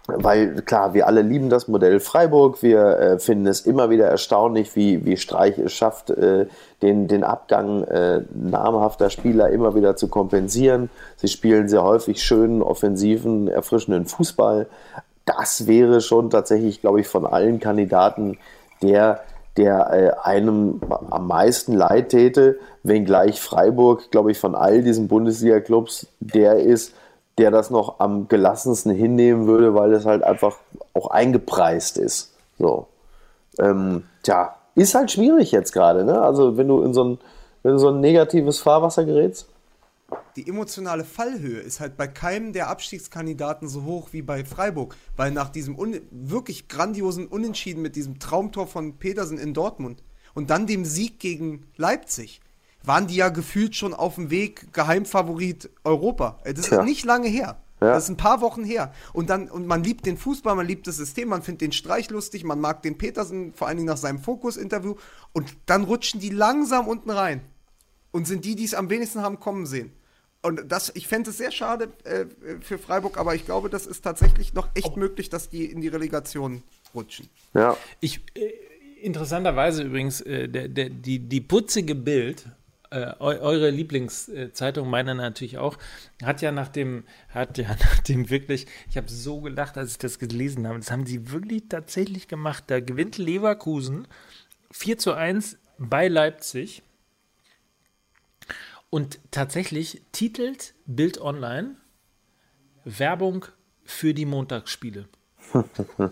weil klar, wir alle lieben das Modell Freiburg. Wir äh, finden es immer wieder erstaunlich, wie, wie Streich es schafft, äh, den, den Abgang äh, namhafter Spieler immer wieder zu kompensieren. Sie spielen sehr häufig schönen, offensiven, erfrischenden Fußball. Das wäre schon tatsächlich, glaube ich, von allen Kandidaten der, der äh, einem am meisten leid täte, wenngleich Freiburg, glaube ich, von all diesen Bundesliga-Clubs der ist, der das noch am gelassensten hinnehmen würde, weil es halt einfach auch eingepreist ist. So. Ähm, tja, ist halt schwierig jetzt gerade, ne? Also wenn du in so ein, wenn du so ein negatives Fahrwasser gerätst. Die emotionale Fallhöhe ist halt bei keinem der Abstiegskandidaten so hoch wie bei Freiburg, weil nach diesem wirklich grandiosen Unentschieden mit diesem Traumtor von Petersen in Dortmund und dann dem Sieg gegen Leipzig, waren die ja gefühlt schon auf dem Weg Geheimfavorit Europa. Das ist ja. nicht lange her. Ja. Das ist ein paar Wochen her. Und dann, und man liebt den Fußball, man liebt das System, man findet den Streich lustig, man mag den Petersen, vor allen Dingen nach seinem Fokus-Interview. Und dann rutschen die langsam unten rein. Und sind die, die es am wenigsten haben kommen sehen. Und das, ich fände es sehr schade äh, für Freiburg, aber ich glaube, das ist tatsächlich noch echt oh. möglich, dass die in die Relegation rutschen. Ja. Ich, äh, interessanterweise übrigens, äh, der, der, die, die putzige Bild äh, eure Lieblingszeitung, meine natürlich auch, hat ja nach dem, hat ja nach dem wirklich, ich habe so gelacht, als ich das gelesen habe. Das haben sie wirklich tatsächlich gemacht. Da gewinnt Leverkusen 4 zu 1 bei Leipzig. Und tatsächlich titelt Bild Online Werbung für die Montagsspiele.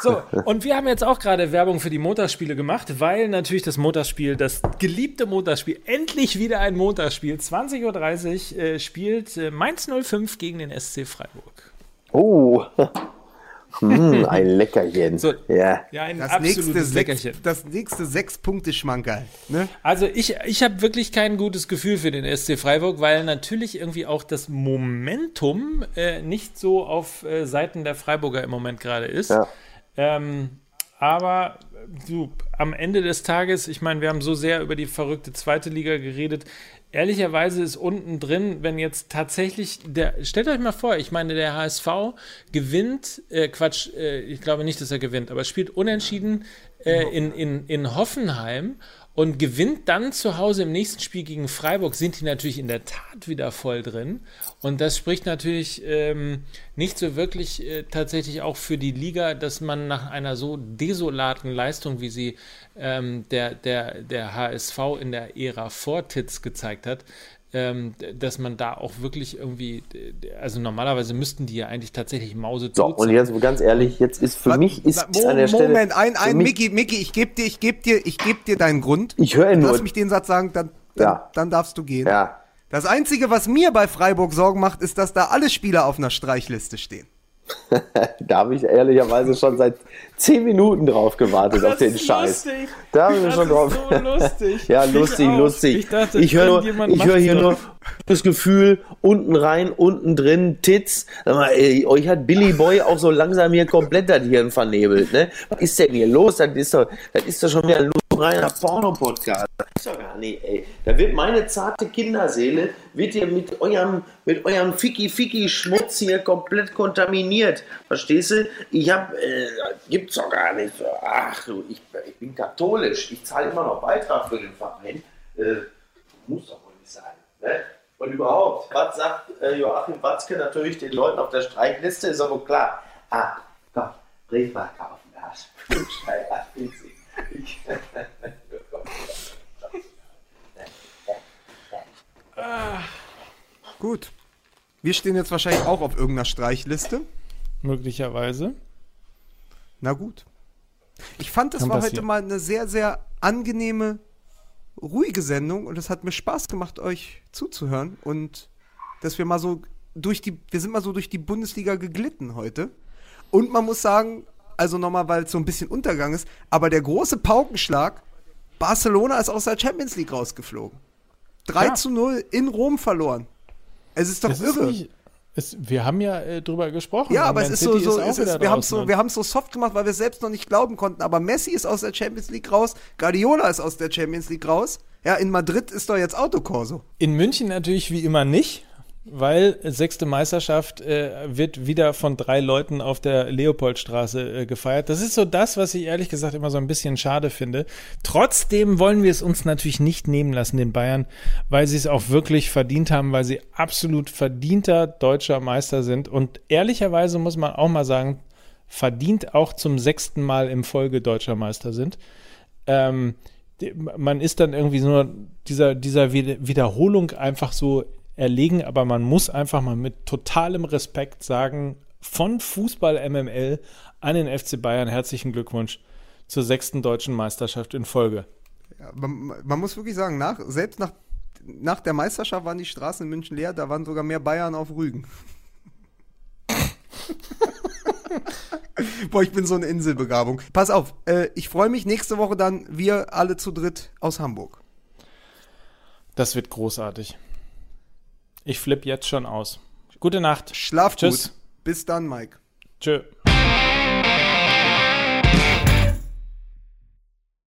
So, und wir haben jetzt auch gerade Werbung für die Motorspiele gemacht, weil natürlich das Motorspiel, das geliebte Motorspiel, endlich wieder ein Motorspiel. 20.30 Uhr äh, spielt äh, Mainz 05 gegen den SC Freiburg. Oh, Mm, ein Leckerchen. So. Ja. Ja, ein Das nächste, absolutes sechs, Leckerchen. das nächste sechs Punkte Schmankerl. Ne? Also ich, ich habe wirklich kein gutes Gefühl für den SC Freiburg, weil natürlich irgendwie auch das Momentum äh, nicht so auf äh, Seiten der Freiburger im Moment gerade ist. Ja. Ähm, aber du, am Ende des Tages, ich meine, wir haben so sehr über die verrückte zweite Liga geredet. Ehrlicherweise ist unten drin, wenn jetzt tatsächlich der, stellt euch mal vor, ich meine, der HSV gewinnt, äh, Quatsch, äh, ich glaube nicht, dass er gewinnt, aber spielt unentschieden äh, in, in, in Hoffenheim und gewinnt dann zu Hause im nächsten Spiel gegen Freiburg, sind die natürlich in der Tat wieder voll drin. Und das spricht natürlich ähm, nicht so wirklich äh, tatsächlich auch für die Liga, dass man nach einer so desolaten Leistung, wie sie ähm, der, der, der HSV in der Ära vor Titz gezeigt hat, ähm, dass man da auch wirklich irgendwie, also normalerweise müssten die ja eigentlich tatsächlich Mause So, und jetzt ganz ehrlich, jetzt ist für Wa- mich ist Mo- an der Stelle. Moment, ein, ein, Mickey, Mickey, ich gebe dir, ich gebe dir, ich gebe dir deinen Grund. Ich höre ihn Lass nur. mich den Satz sagen, dann, dann, Ja. dann darfst du gehen. Ja. Das Einzige, was mir bei Freiburg Sorgen macht, ist, dass da alle Spieler auf einer Streichliste stehen. Da habe ich ehrlicherweise schon seit zehn Minuten drauf gewartet auf den Scheiß. Da habe ich Das schon drauf. so lustig. Ja, Ich lustig, auch. lustig. Ich dachte, ich höre ich macht hier nur das Gefühl, unten rein, unten drin, Tits. Sag mal, ey, euch hat Billy Boy auch so langsam hier komplett das Hirn vernebelt, ne? Was ist denn hier los? Das ist doch, das ist doch schon wieder ein reiner Porno-Podcast. Das ist doch gar nicht, ey. Da wird meine zarte Kinderseele, wird ihr mit eurem, mit eurem Ficky-Ficky-Schmutz hier komplett kontaminiert. Verstehst du? Ich hab, äh, gibt's doch gar nicht. Ach du, ich, ich bin katholisch. Ich zahle immer noch Beitrag für den Verein. Äh, muss doch wohl nicht sein. Ne? Und überhaupt, was sagt äh, Joachim Watzke natürlich den Leuten auf der Streichliste? Ist aber klar. Ah, komm, Briefmarke kaufen das. Ja, witzig. Ich- Gut. Wir stehen jetzt wahrscheinlich auch auf irgendeiner Streichliste. Möglicherweise. Na gut. Ich fand, es Kann war passieren. heute mal eine sehr, sehr angenehme, ruhige Sendung und es hat mir Spaß gemacht, euch zuzuhören und dass wir mal so durch die, wir sind mal so durch die Bundesliga geglitten heute. Und man muss sagen, also nochmal, weil es so ein bisschen Untergang ist, aber der große Paukenschlag, Barcelona ist aus der Champions League rausgeflogen. 3 Ja. zu 0 in Rom verloren. Es ist doch Es ist irre. nicht, es, wir haben ja äh, drüber gesprochen. Ja, aber es ist so, City so, es wieder ist, wir haben so, haben's so soft gemacht, weil wir es selbst noch nicht glauben konnten. Aber Messi ist aus der Champions League raus, Guardiola ist aus der Champions League raus. Ja, in Madrid ist doch jetzt Autokorso. In München natürlich wie immer nicht, weil sechste Meisterschaft äh, wird wieder von drei Leuten auf der Leopoldstraße äh, gefeiert. Das ist so das, was ich ehrlich gesagt immer so ein bisschen schade finde. Trotzdem wollen wir es uns natürlich nicht nehmen lassen, den Bayern, weil sie es auch wirklich verdient haben, weil sie absolut verdienter deutscher Meister sind. Und ehrlicherweise muss man auch mal sagen, verdient auch zum sechsten Mal im Folge deutscher Meister sind. Ähm, man ist dann irgendwie nur dieser, dieser Wied- Wiederholung einfach so erlegen, aber man muss einfach mal mit totalem Respekt sagen, von Fußball MML an den FC Bayern herzlichen Glückwunsch zur sechsten deutschen Meisterschaft in Folge. Ja, man, man muss wirklich sagen, nach, selbst nach, nach der Meisterschaft waren die Straßen in München leer, da waren sogar mehr Bayern auf Rügen. Boah, ich bin so eine Inselbegabung. Pass auf, äh, ich freue mich nächste Woche dann, wir alle zu dritt aus Hamburg. Das wird großartig. Ich flippe jetzt schon aus. Gute Nacht. Schlaf Tschüss. gut. Bis dann, Mike. Tschö.